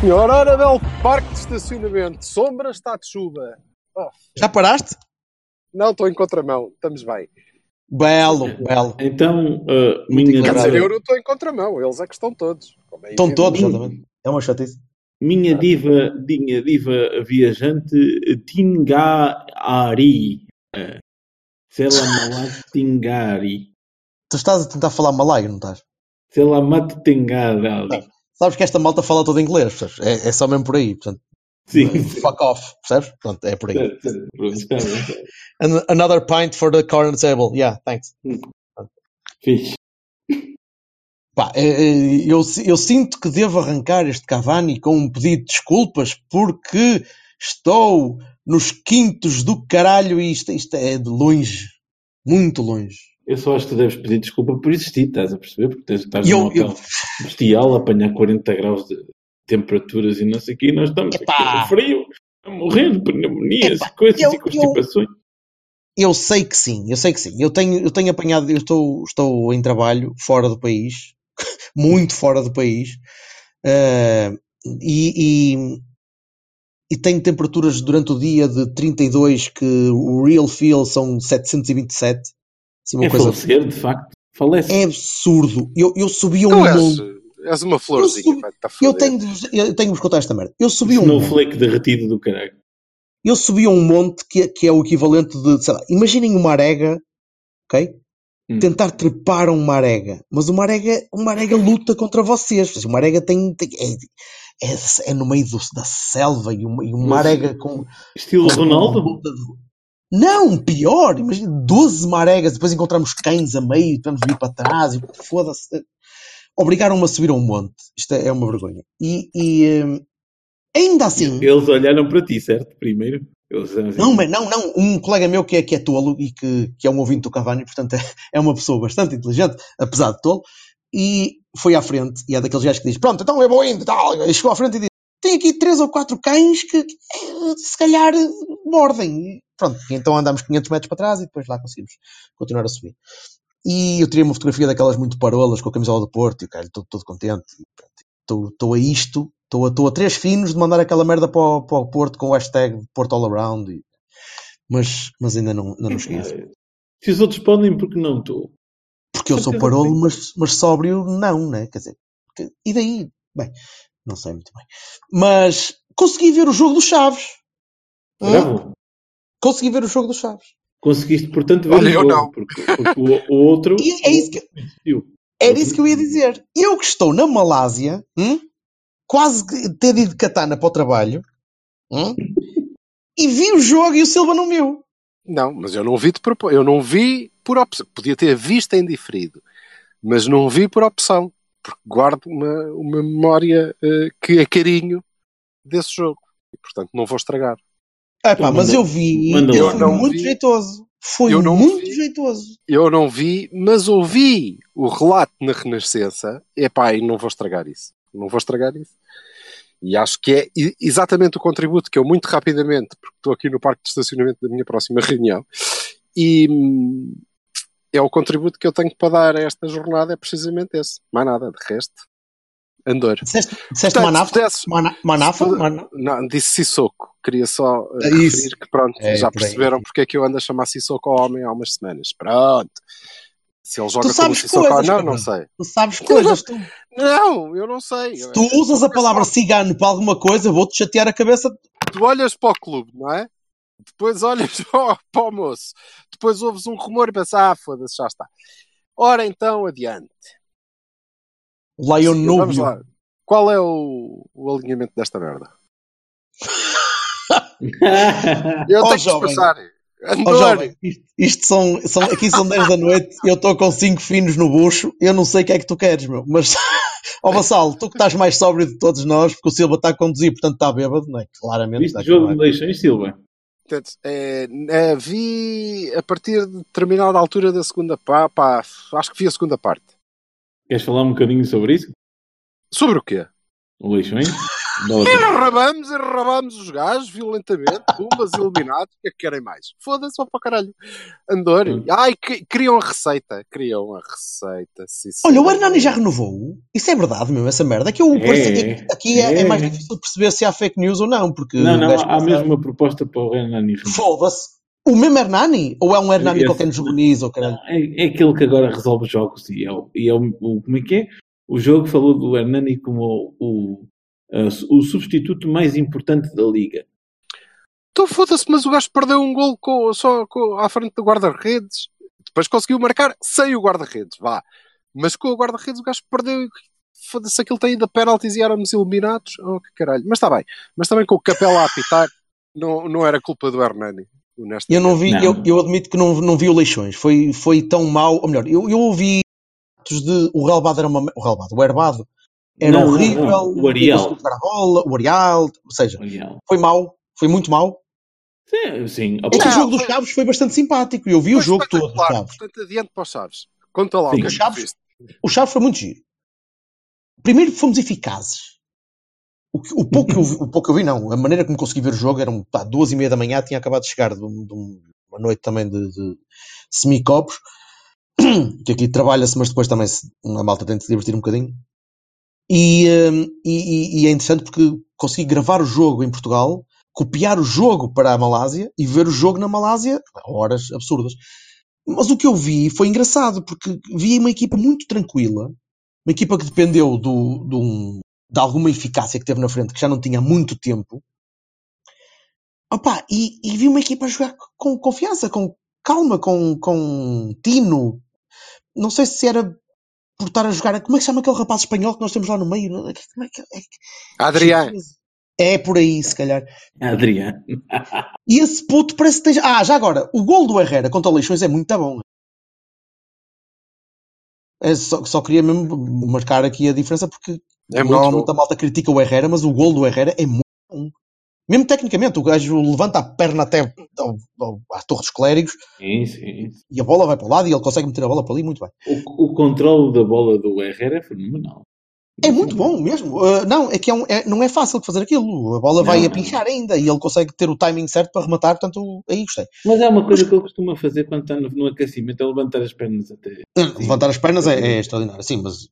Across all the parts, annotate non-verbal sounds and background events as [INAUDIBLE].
Senhor. Ora, belo parque de estacionamento. Sombra está de chuva. Oh, Já paraste? não, estou em contramão. Estamos bem. Belo, belo. Então, uh, minha, Quer dizer, diva, eu não estou em contramão. Eles é que estão todos. É Estão todos, exatamente. É uma chatice. minha diva, minha diva viajante, Tingari. Uh, Selamat [LAUGHS] Tingari. Tu estás a tentar falar malai, não estás? Selamat Tingari. Sabes que esta malta fala todo inglês, percebes? É, é só mesmo por aí. Portanto, Sim. fuck off, percebes? Pronto, é por aí. Bem. An- another pint for the corner table. Yeah, thanks. Fixe. Pá, é, é, eu, eu sinto que devo arrancar este Cavani com um pedido de desculpas porque estou nos quintos do caralho e isto, isto é de longe. Muito longe. Eu só acho que tu deves pedir desculpa por existir, estás a perceber? Porque tens, estás E num eu- eu- hotel bestial, a apanhar 40 graus de temperaturas e não sei o quê, e nós estamos Epá. aqui com frio, a morrer de pneumonias Epá, e coisas eu- e constipações. Eu sei que sim, eu sei que sim. Eu tenho, eu tenho apanhado, eu estou, estou em trabalho fora do país, [LAUGHS] muito fora do país, eh, e, e, e tenho temperaturas durante o dia de 32 que o real feel são 727. Assim, uma É coisa falecer, de facto. Falece. é absurdo. Eu, eu subi um és, monte. és uma florzinha. Eu a Eu tenho, de vos- eu tenho de vos contar esta merda. Eu subi um monte. Snowflake derretido do caralho. eu subi a um monte que, é- que é o equivalente de, sei lá, imaginem uma arega, ok? Hum. Tentar trepar a uma arega. Mas uma arega, uma arega luta contra vocês. Uma arega tem, tem- é, é, é no meio do- da selva e uma, e uma arega com, Estilo com Ronaldo? luta de- Não, pior, imagina 12 maregas, depois encontramos cães a meio, tivemos de ir para trás e foda-se. Obrigaram-me a subir a um monte. Isto é, é uma vergonha. E, e, hum, ainda assim. Eles olharam para ti, certo? Primeiro. Não, mas não, não. Um colega meu que é, que é tolo e que, que é um ouvinte do Cavani, portanto é, é uma pessoa bastante inteligente, apesar de tolo, e foi à frente, e é daqueles gajos que diz, pronto, então eu vou indo, tal, e chegou à frente e disse, tem aqui três ou quatro cães que, se calhar mordem. Pronto, então andamos 500 metros para trás e depois lá conseguimos continuar a subir. E eu tirei uma fotografia daquelas muito parolas com a camisola do Porto e o cara, estou todo contente. Estou estou a isto, estou a, estou a três finos de mandar aquela merda para o, para o Porto com o hashtag Porto All Around. E, mas, mas ainda não, ainda não cheguei. a isso. Se os outros podem, porque não tu? Porque eu sou parolo, mas, mas sóbrio não, né? Quer dizer, que- e daí? Bem, não sei muito bem. Mas consegui ver o jogo dos Chaves. Bravo. Consegui ver o jogo dos Chaves. Conseguiste, portanto, ver Olha, o eu jogo, não. Porque, porque o, o outro [LAUGHS] E é isso que, era isso que eu ia dizer. Eu que estou na Malásia, hum? quase ter ido de katana para o trabalho, hum? e vi o jogo e o Silva não viu. Não, mas eu não vi de propósito. Eu não vi por opção. Podia ter visto em diferido, mas não vi por opção. Porque guardo uma, uma memória eh, que é carinho desse jogo. E, portanto, não vou estragar. Ah, pá, mas eu vi, e Eu não muito vi. jeitoso. Foi Eu não muito vi. jeitoso. Eu não vi, mas ouvi o relato na Renascença. Epá, e não vou estragar isso. Não vou estragar isso. E acho que é exatamente o contributo que eu, muito rapidamente, porque estou aqui no parque de estacionamento da minha próxima reunião, e hum, é o contributo que eu tenho para dar a esta jornada, é precisamente esse. Mais nada, de resto. Andor. Disseste, disseste Portanto, Manafa? Mana- Manafa? se Não, disse Sissoko. Queria só eh, É isso. referir que, pronto, É, já perceberam porque é que eu ando a chamar Sissoko ao homem há umas semanas. Pronto. Se ele joga como sabes Sissoko, coisas, não, não sei. Tu sabes coisas, tu. Não, eu não sei. Se tu usas a palavra cigano para alguma coisa, vou-te chatear a cabeça. Tu olhas para o clube, não é? Depois olhas [LAUGHS] para para o moço. Depois ouves um rumor e pensas, ah, foda-se, já está. Ora então, adiante. Lion Sim, Vamos Nubio. lá. Qual é o, o alinhamento desta merda? [LAUGHS] Eu Oh, tenho que jovem. Ó, Andor! jovem, isto, isto são, são, aqui são 10 da noite, eu estou com 5 finos no bucho, eu não sei o que é que tu queres, meu. Mas, [LAUGHS] ó Vassalo, tu que estás mais sóbrio de todos nós, porque o Silva está a conduzir, portanto está bêbado, não é? Claramente Viste a jogo de acabar. eleições, Silva? Portanto, é, é, vi a partir de determinada altura da segunda parte, pá, acho que vi a segunda parte. Queres falar um bocadinho sobre isso? Sobre o quê? Eleições? [LAUGHS] Bola E para- arrabamos, arrabamos os gajos violentamente, bombas eliminados, o que é que querem mais? Foda-se, vá para o caralho. Andor, Hum. ai, que- criam a receita, criam a receita. sim, Olha, o. Hernani já renovou. Isso é verdade, meu, essa merda. Aqui, eu, É, aqui- aqui é, é é. mais difícil perceber se há fake news ou não, porque Não, o não, há mesmo uma proposta para o Hernani. Foda-se. O mesmo Hernani? Ou é um Hernani qualquer nos juvenis ou caralho? É, é aquele que agora resolve jogos e é, o, e é o, o- como é que é? O jogo falou do Hernani como o, o, o substituto mais importante da liga. Então foda-se, mas o gajo perdeu um gol com- só com- à frente do guarda-redes. Depois conseguiu marcar sem o guarda-redes, vá. Mas com o guarda-redes o gajo perdeu. e Foda-se, aquilo tem ainda penaltis e éramos eliminados. Oh, que caralho. Mas está bem. Mas também com o Capela a apitar, não, não era culpa do Hernani. Eu não vi, Não. Eu, eu admito que não, não vi o Leixões. Foi, foi tão mau. Ou melhor, eu, eu ouvi de o relvado era uma. O relvado, o herbado era Não, horrível. não. O Ariel. bola, o Arial, ou seja, foi mau, foi muito mau. Sim, sim. É que o Não, jogo dos Chaves foi bastante simpático. Eu vi o jogo todo dos. Chaves. Portanto, adiante para os Chaves. Conta lá Sim. o que é que Chaves-. O Chaves foi muito giro. Primeiro fomos eficazes. O, que- o pouco que eu o pouco que eu vi, não. A maneira como consegui ver o jogo eram pá, duas e meia da manhã, tinha acabado de chegar de, de um- uma noite também de, de semicopos, [CLEARS THROAT] que aqui trabalha-se, mas depois também a malta tem de se divertir um bocadinho. E, hum, e- e- e é interessante porque consegui gravar o jogo em Portugal, copiar o jogo para a Malásia e ver o jogo na Malásia horas absurdas. Mas o que eu vi foi engraçado, porque vi uma equipa muito tranquila, uma equipa que dependeu do, um- de alguma eficácia que teve na frente, que já não tinha há muito tempo. Opa, e, e vi uma equipa a jogar com confiança, com calma, com, com tino. Não sei se era por estar a jogar. Como é que se chama aquele rapaz espanhol que nós temos lá no meio? Como é que, é, Adrián. é por aí, se calhar. Adriano. E esse puto parece que esteja. Ah, já agora, o gol do Herrera contra o Leixões é muito bom. É só, só queria mesmo marcar aqui a diferença porque É muito bom. a malta critica o Herrera, mas o gol do Herrera é muito bom. Mesmo tecnicamente, o gajo levanta a perna até ao, ao, à Torre dos Clérigos Sim, sim. e a bola vai para o lado e ele consegue meter a bola para ali muito bem. O, o controle da bola do Herrera é fenomenal. É muito bom mesmo. Uh, não, é que é um- é- não é fácil de fazer aquilo. A bola vai Não, a pinchar ainda e ele consegue ter o timing certo para rematar, portanto, aí gostei. Mas é uma coisa que ele costuma fazer quando está no, no aquecimento, é levantar as pernas até. Levantar as pernas é, é extraordinário, sim, mas,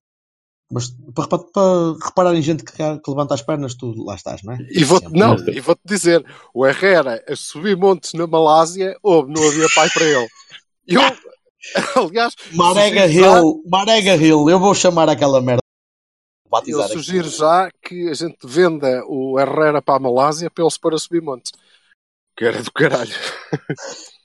mas para, repa- para reparar em gente que, que levanta as pernas, tu lá estás, não é? E vou não, e vou-te dizer, o Herrera a subir montes na Malásia, houve, não havia pai para ele. Eu, [LAUGHS] aliás, Marega sugiro Hill, Marega Hill, eu vou chamar aquela merda. eu Batizar aqui. sugiro já que a gente venda o Herrera para a Malásia para ele se pôr a subir montes. Que era do caralho. [LAUGHS]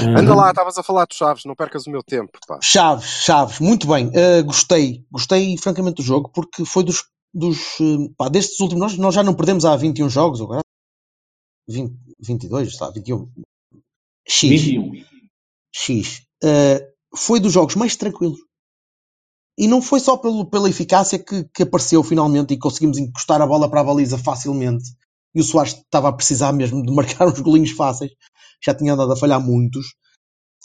Anda lá, estavas a falar de Chaves, não percas o meu tempo, pá. Chaves, Chaves, muito bem. Uh, gostei, gostei francamente do jogo porque foi dos, dos uh, pá, destes últimos, nós, nós já não perdemos há 21 jogos, agora 20, 22, está, 21. X. 21. X. Uh, foi dos jogos mais tranquilos. E não foi só pelo, pela eficácia que, que apareceu finalmente e conseguimos encostar a bola para a baliza facilmente. E o Soares estava a precisar mesmo de [LAUGHS] marcar uns golinhos fáceis. Já tinha andado a falhar muitos.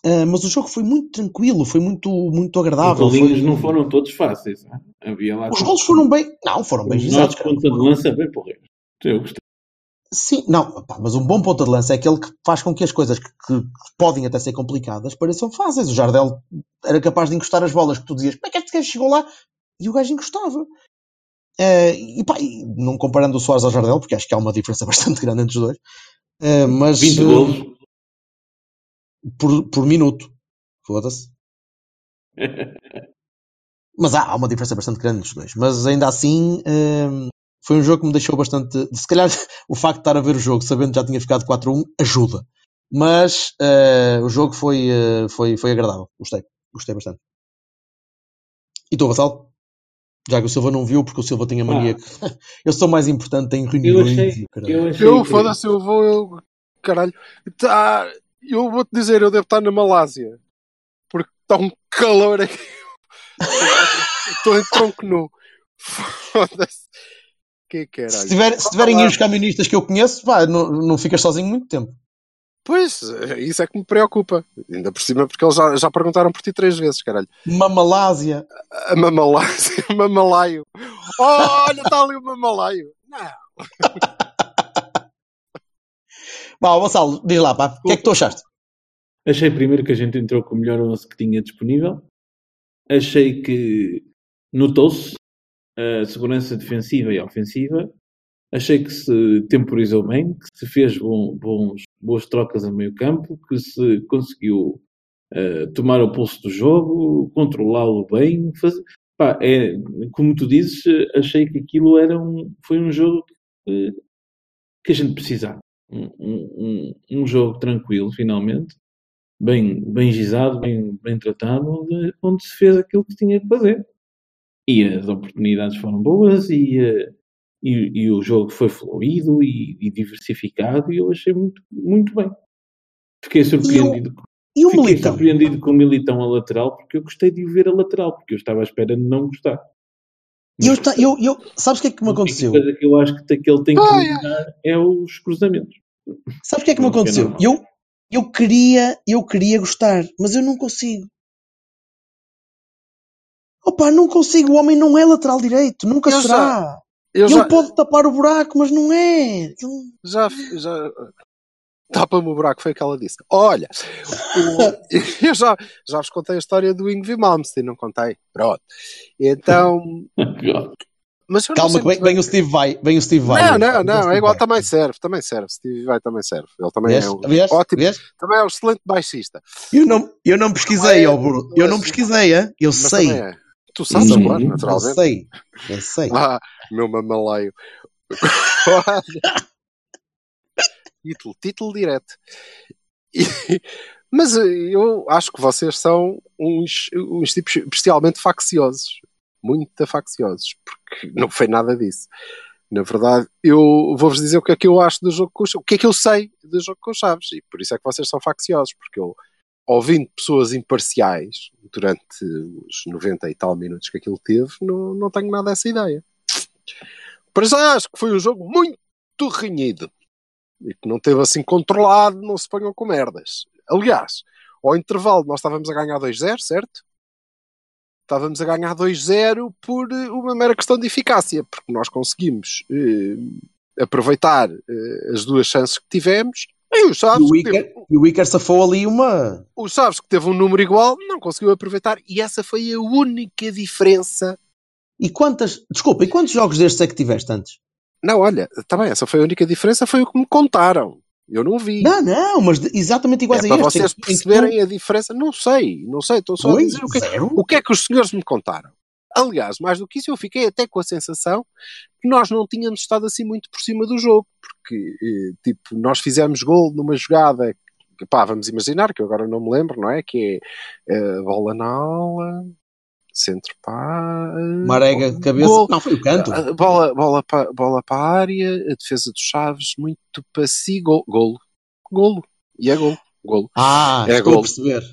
Uh, mas o jogo foi muito tranquilo, foi muito, muito Os agradável. golinhos foi- não foram todos fáceis. não é? Havia lá Os gols foram bem. Não, foram bem Os gizados. ponta de lança bem porreiro. Eu gostei. Sim, não, pá, mas um bom ponta de lança é aquele que faz com que as coisas que, que podem até ser complicadas pareçam fáceis. O Jardel era capaz de encostar as bolas que tu dizias, como é que este gajo chegou lá? E o gajo encostava. Eh, e pá, e não comparando o Soares ao Jardel, porque acho que há uma diferença [LAUGHS] bastante grande entre os dois, Eh, mas 20 eh, golos. Por, por minuto, foda-se. [LAUGHS] Mas há, há uma diferença bastante grande entre os dois. Mas ainda assim, hum, foi um jogo que me deixou bastante. Se calhar [LAUGHS] o facto de estar a ver o jogo sabendo que já tinha ficado 4-1 ajuda. Mas eh, o jogo foi, eh, foi, foi agradável. Gostei. Gostei bastante. E tu, Vassal? Já que o Silva não viu, porque o Silva tem a mania Ah. que [LAUGHS] eu sou mais importante em Eu reuniões. achei. e o caralho. Eu achei Eu, foda-se, eu vou, eu, caralho. Tá, eu vou-te dizer, eu devo estar na Malásia. Porque está um calor aqui. Estou em tronco nu. Foda-se. Que caralho. Se, tiver, se tiverem aí os camionistas que eu conheço, pá, não, não ficas sozinho muito tempo. Pois, isso é que me preocupa. Ainda por cima, porque eles já, já perguntaram por ti três vezes, caralho. Uma Malásia. A Mamalásia, Mamalaio. [LAUGHS] Oh, olha, está ali o Mamalaio. Não. [LAUGHS] Vá, Gonçalo, diz lá, pá, o que é que tu achaste? Achei primeiro que a gente entrou com o melhor 11 que tinha disponível. Achei que notou-se a segurança defensiva e ofensiva. Achei que se temporizou bem, que se fez bom, bons, boas trocas a meio campo, que se conseguiu uh, tomar o pulso do jogo, controlá-lo bem. Faz... Pá, é, como tu dizes, achei que aquilo era um, foi um jogo que, que a gente precisava. Um, um, um, jogo tranquilo, finalmente, bem, bem gizado, bem, bem tratado, onde, onde se fez aquilo que tinha que fazer. E as oportunidades foram boas e, uh, e, e o jogo foi fluido e, e, diversificado e eu achei muito, muito bem. Fiquei surpreendido. E o, e o Fiquei Militão? surpreendido com o Militão a lateral porque eu gostei de o ver a lateral, porque eu estava à espera de não gostar. E eu, está- eu, eu, sabes o que é que me aconteceu? A coisa que eu acho que, ele tem que Ah, melhorar é os cruzamentos. Sabes o que é que me Não, aconteceu? Eu, eu queria, eu queria gostar, mas eu não consigo. Opa, não consigo. O homem não é lateral direito, nunca Eu será. Eu Ele já, pode tapar o buraco, mas não é. Ele- já, já tapa-me o buraco, foi o que ela disse. Olha, o- [LAUGHS] [LAUGHS] eu já, já vos contei a história do Ingvi Malmsteen, não contei? Pronto. Então, [LAUGHS] Calma, sei que bem- vem o Steve vai, vem o Steve vai. Não, não, não, é igual, também serve, também serve. Steve vai também serve. Ele também Vês? é um Vês? ótimo, Vês? também é um excelente baixista. Eu não, eu não pesquisei, Não é- Bruno. Eu não mas- pesquisei, hein? eu Mas sei. é. Tu sabes, Sim. claro, Eu naturalmente. sei. Eu sei. Ah, meu mamalaio. [LAUGHS] título, título direto. E- mas eu acho que vocês são uns, uns tipos especialmente facciosos. Muito facciosos. Porque não foi nada disso. Na verdade, eu vou-vos dizer o que é que eu acho do jogo com o Chaves. O que é que eu sei do jogo com o Chaves. E por isso é que vocês são facciosos. Porque eu, ouvindo pessoas imparciais durante os 90 e tal minutos que aquilo teve, não, não tenho nada essa ideia. Para já acho que foi um jogo muito renhido e que não teve assim controlado, não se ponham com merdas. Aliás, ao intervalo nós estávamos a ganhar 2-0, certo? Estávamos a ganhar 2-0 por eh, uma mera questão de eficácia, porque nós conseguimos eh, aproveitar eh, as duas chances que tivemos e o E Chaves, o teve, e o Iker safou ali uma. o Chaves que teve um número igual não conseguiu aproveitar e essa foi a única diferença E quantas. Desculpa, e quantos jogos destes é que tiveste antes? Não, olha, também essa foi a única diferença, foi o que me contaram. Eu não vi. Não, não, mas exatamente iguais é a para este. vocês em que perceberem a diferença. Não sei, não sei, estou só a Dois, dizer o que, é- o que é que os senhores me contaram. Aliás, mais do que isso, eu fiquei até com a sensação que nós não tínhamos estado assim muito por cima do jogo, porque, eh, tipo, nós fizemos gol numa jogada que, pá, vamos imaginar, que eu agora não me lembro, não é? Que é eh, bola na aula, centro pá. Marega de cabeça. Gol. Não, foi o canto. A bola, bola para bola para a área, a defesa dos Chaves, muito para si, gol, golo. Golo. E é golo. Golo. Ah, É estou a gol. perceber.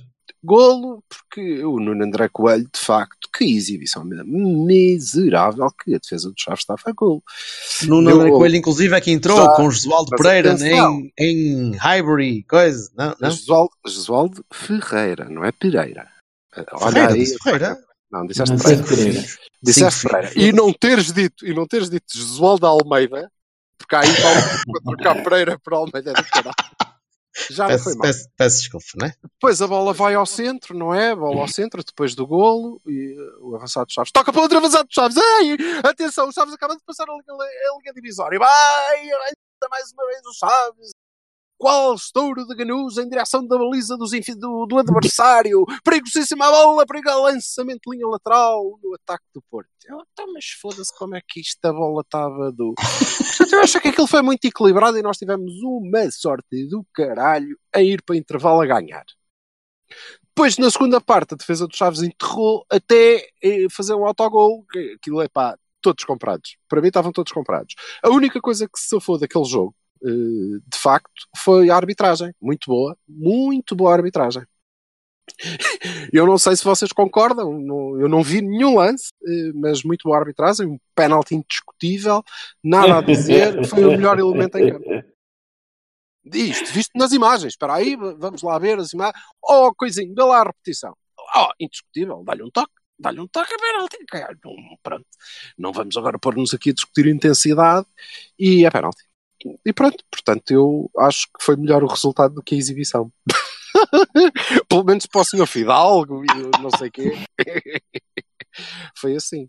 Golo, porque o Nuno André Coelho, de facto, que exibição miserável que a defesa dos Chaves estava a golo. Nuno André. Coelho, inclusive, é que entrou Já, com Josualdo Pereira em, em Highbury, coisa. Não, não? Josualdo, Ferreira, não é Pereira. Olha Ferreira, aí. Ferreira? Não, disseste Não, Pereira. Pereira. Disseste Sim. Pereira. E não teres dito, e não teres dito Josualdo Almeida, porque aí para trocar Pereira por Almeida do caralho. Já não foi Peço, mal. peço, peço desculpa, não é? Depois a bola vai ao centro, não é? A bola ao centro, depois do golo, e uh, o avançado Chaves toca para outro avançado Chaves. Ei, atenção, o Chaves acaba de passar a linha, a linha divisória. Vai, ainda mais uma vez o Chaves. Qual estouro de Ganusa em direção da baliza dos do, do adversário. Perigosíssima bola, perigo lançamento de linha lateral no ataque do Porto. Eu, então, mas foda-se como é que isto a bola estava do. Portanto, eu acho que aquilo foi muito equilibrado e nós tivemos uma sorte do caralho a ir para intervalo a ganhar. Depois, na segunda parte, a defesa dos Chaves enterrou até eh, fazer um autogol. Aquilo é pá, todos comprados. Para mim estavam todos comprados. A única coisa que se safou daquele jogo, de facto, foi a arbitragem. Muito boa, muito boa arbitragem. [LAUGHS] Eu não sei se vocês concordam, eu não vi nenhum lance, eh, mas muito boa arbitragem, um penalti indiscutível, nada a dizer, [LAUGHS] foi o melhor elemento em campo. Isto, visto nas imagens, espera aí, vamos lá ver as imagens. Oh, coisinho, vê lá a repetição. Oh, indiscutível, dá-lhe um toque, dá-lhe um toque, é não- Pronto, não vamos agora pôr-nos aqui a discutir intensidade e é penalti. E pronto, portanto, eu acho que foi melhor o resultado do que a exibição. [LAUGHS] Pelo menos para o senhor Fidalgo e não sei o quê. [LAUGHS] Foi assim.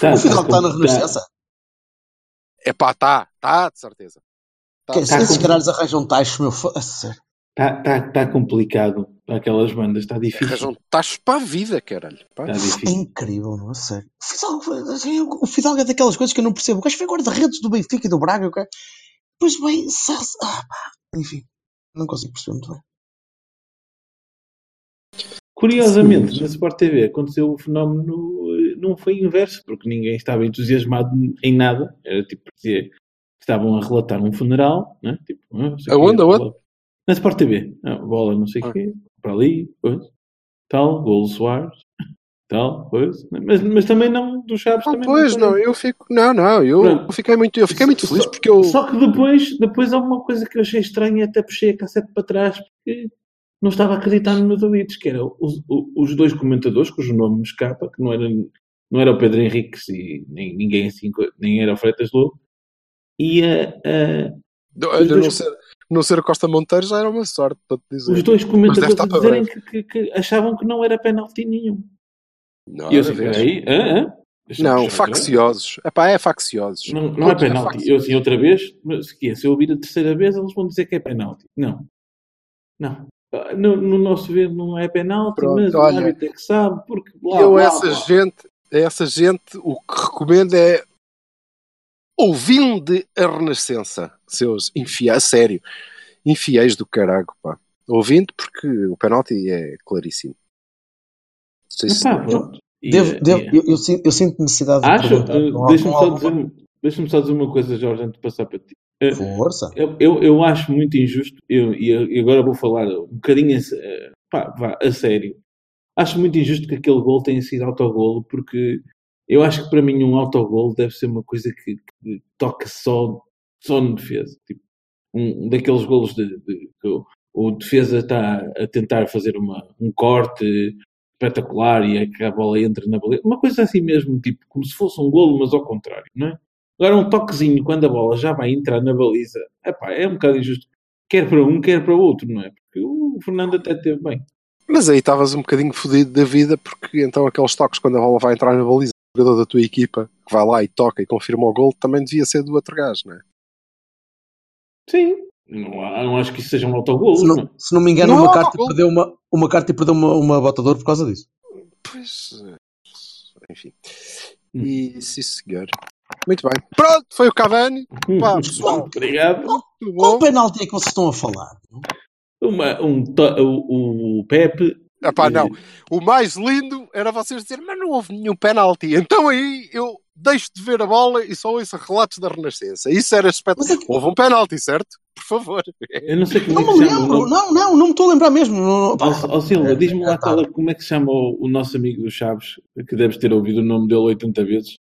Tá, o Fidalgo está na tá- Renascença. É pá, tá, tá, de certeza. Tá, Que tá. esses caralhos arranjam taxos, meu. a sério. Tá, tá, tá complicado para aquelas bandas, está difícil. Arranjam tachos para a vida, caralho. Pá. Está É difícil. incrível, não? A sério. O Fidalgo, assim, o Fidalgo é daquelas coisas que eu não percebo. O gajo foi guarda-redes do Benfica e do Braga. o cara- Depois bem, ah, enfim, não consigo perceber muito bem. Curiosamente, na Sport TV aconteceu o fenómeno, não foi inverso, porque ninguém estava entusiasmado em nada. Era tipo, parecia estavam a relatar um funeral, né? Tipo, ah, Aonde, aonde? Na Sport TV. Ah, bola, não sei o Ah. quê, para ali, coisa, tal, gol Soares, [LAUGHS] tal, coisa. Mas, mas também não, dos Chaves Ah, também pois foi. não, eu fico. Não, não, eu Pronto. fiquei muito, eu fiquei muito feliz Só- porque eu. Só que depois, depois houve uma coisa que eu achei estranha, até puxei a cassete para trás, porque não estava a acreditar nos meus ouvidos, que eram os, os dois comentadores, cujo nome me escapa, que não era, não era o Pedro Henriques e nem ninguém assim, nem era o Freitas Lobo, e a, não, ser, não ser o Costa Monteiro já era uma sorte para te dizer. os dois comentadores a dizerem que, que- que achavam que não era penalti nenhum. Não, E eu assim, peraí, hã, hã? Não facciosos. Epá, é facciosos. Não, não é Todos penalti. facciosos. Eu assim, outra vez, mas se, quê? se eu ouvir a terceira vez, eles vão dizer que é penalti. Não. Não. Ah, No, no nosso ver não é penalti, Pronto, mas olha. o árbitro é que sabe, porque blá, eu, blá, essa blá. gente, essa gente, o que recomendo é ouvindo a Renascença, seus infiéis, a sério, infiéis do carago, pá. Ouvindo, porque o penalti é claríssimo. Não sei se- Epá, Devo, devo- e- eu, eu sinto, eu sinto necessidade de Acho, perguntar. com- deixa-me só, dizer, deixa só dizer uma coisa, Jorge, antes de passar para ti. Eh, Força. Eu, eu, eu acho muito injusto, eu, e eu- agora vou falar um bocadinho a, eh, pá, vá, a sério. Acho muito injusto que aquele gol tenha sido autogolo, porque eu acho que para mim um autogolo deve ser uma coisa que, que toca só, só no defesa. Tipo, um, um daqueles golos de, de- que o, o defesa está a tentar fazer uma, um corte espetacular e é a bola entra na baliza. Uma coisa assim mesmo, tipo, como se fosse um golo, mas ao contrário, não é? Agora um toquezinho quando a bola já vai entrar na baliza, epá, é um bocado injusto. Quer para um, quer para o outro, não é? Porque o Fernando até teve bem. Mas aí estavas um bocadinho fodido da vida, porque então aqueles toques quando a bola vai entrar na baliza, jogador da tua equipa que vai lá e toca e confirma o gol, também devia ser do outro gajo, não é? Sim. Não, há- não acho que isso seja um autogolo. Se não não, se não me engano, Não, uma carta não. perdeu uma, uma carta e perdeu uma, uma botador por causa disso. Pois, eh, enfim. Hum. E sim, senhor. Muito bem. Pronto, foi o Cavani. Pá, [LAUGHS] pessoal. Obrigado. Muito Qual bom. penalti é que vocês estão a falar? Uma, um, o, o Pepe. Epá, não. O mais lindo era vocês dizerem, mas não houve nenhum penalti. Então aí eu deixo de ver a bola e só ouço relatos da Renascença. Isso era espetacular. É que- Houve um penalti, certo? Por favor. Eu não sei como Não é que me se chama. lembro. Não, não, não me estou a lembrar mesmo. Ó Silva, É, diz-me lá é, tá. qual é- como é que se chama o, o nosso amigo do Chaves, que deves ter ouvido o nome dele 80 vezes.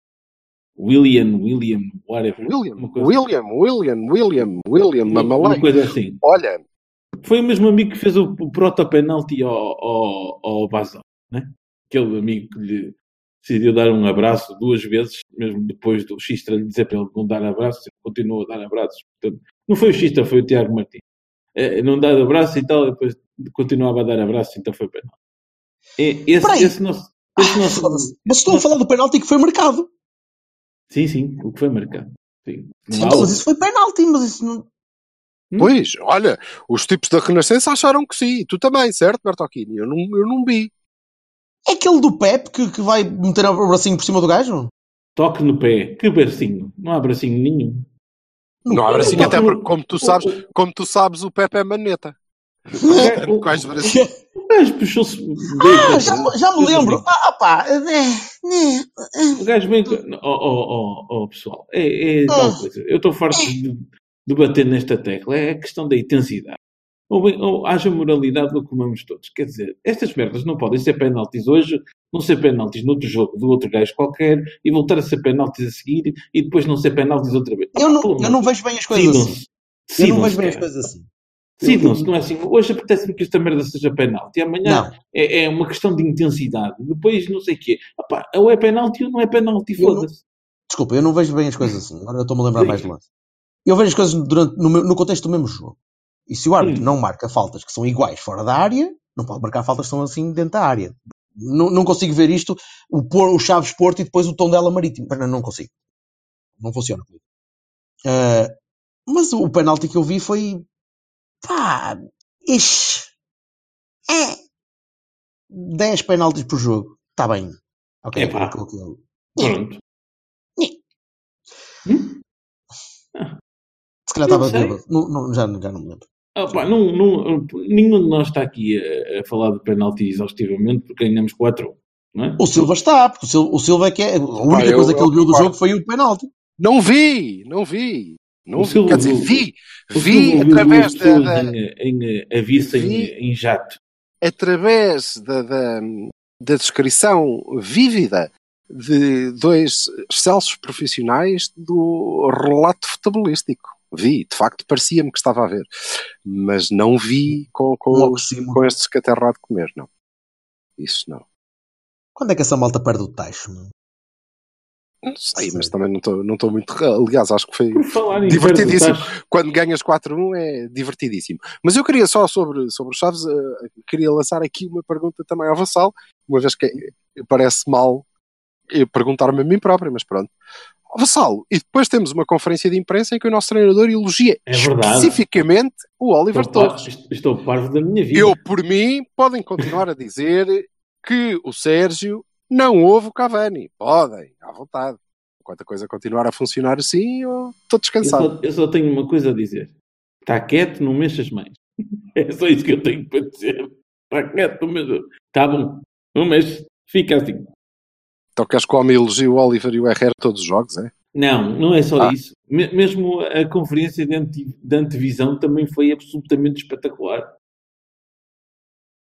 William, William, whatever. William, William, William, William, William, Uma, uma coisa assim. Olha, Foi o mesmo amigo que fez o, o proto-penalti ao, ao, ao Bazão, né? Aquele amigo que lhe decidiu dar um abraço duas vezes, mesmo depois do Xistra lhe dizer para ele não dar abraços, ele continuou a dar abraços. Portanto, não foi o Xistra, foi o Tiago Martins. É, não dá abraço e tal, depois continuava a dar abraços, então foi penalti. É, esse, Peraí. esse nosso. Esse nosso Foda-se. Mas estou a falar do penalti que foi marcado. sim, sim, o que foi marcado. Sim. Há mas isso foi penalti, mas isso não. Hum? pois, olha, os tipos da Renascença acharam que sim. Tu também, certo, Bertolini? Eu não, eu não vi. É aquele do Pep que, que vai meter o bracinho por cima do gajo? Toque no pé. Que bracinho? Não há bracinho nenhum. Não há assim, toque até porque, como tu sabes, O- como tu sabes, o Pepe é maneta. o- [LAUGHS] o- Quais bracinhos? O gajo puxou-se. Ah, já, me- já me lembro. Ah, pá. é, é, O gajo vem. com- Oh, oh, oh, oh, pessoal, é, é tal Ah. coisa. Eu estou farto de, debater nesta tecla é a questão da intensidade. Ou, bem, ou haja moralidade ou comamos todos. Quer dizer, estas merdas não podem ser penaltis hoje, não ser penaltis noutro jogo do outro gajo qualquer e voltar a ser penaltis a seguir e depois não ser penaltis outra vez. Eu não, eu não vejo bem as coisas assim. Eu não vejo bem as coisas assim. Decidam-se, não é assim. Hoje apetece-me que esta merda seja penalti. Amanhã é, é uma questão de intensidade. Depois não sei o quê. Opá, ou é penalti ou não é penalti, foda-se. Desculpa, eu não vejo bem as coisas assim. Agora eu estou-me a lembrar mais do lance. Eu vejo as coisas durante, no, meu- no contexto do mesmo jogo. E se o árbitro Hum. não marca faltas que são iguais fora da área, não pode marcar faltas que são assim dentro da área. Não, não consigo ver isto, o, por, o Chaves Porto e depois o tom dela marítimo. Não, não consigo. Não funciona. Ah, mas o penalti que eu vi foi. pá. Ixi. É. 10 penaltis por jogo. Está bem. Ok. Epá. Pronto. Hum? Se calhar estava bêbado. Não, não, já, já não me lembro. Opá, não, não, nenhum de nós está aqui a, a falar de penalti exaustivamente porque ganhamos 4 não é? O Silva está, porque o Silva, o Silva é que é. A única coisa que eu ele viu do jogo foi o penalti. Não vi, não vi. Não vi. Quer dizer, vi. Vi através da, em, em, em aviso em, Vi. em jato. através da, da, da descrição vívida de dois excelsos profissionais do relato futebolístico. Vi, de facto, parecia-me que estava a ver. Mas não vi com, com, com este escaterrado de comer, não. Isso não. Quando é que essa malta perde o tacho? meu? Não sei, mas também não estou não estou muito. Aliás, acho que foi. Divertidíssimo. Quando ganhas 4-1 é divertidíssimo. Mas eu queria só sobre, sobre os Chaves, eh, queria lançar aqui uma pergunta também ao Vassal, uma vez que eh, parece mal eu perguntar-me a mim próprio, mas pronto. Ó, Vassal, e depois temos uma conferência de imprensa em que o nosso treinador elogia É especificamente o Oliver estou, Torres. estou parvo da minha vida. Eu, por mim, podem continuar a dizer que o Sérgio não ouve o Cavani. Podem, à vontade. Enquanto a coisa continuar a funcionar assim, eu estou Eu descansado. só, eu só tenho uma coisa a dizer. Está quieto, não mexas mais. [LAUGHS] É só isso que eu tenho para dizer. Está quieto, não mexas. Está bom. Não mexes. Fica assim. Então queres que o homem elogie o Oliver e o Herrera todos os jogos, é? Não, não é só Ah. isso. Me- mesmo a conferência de, ante- de antevisão também foi absolutamente espetacular.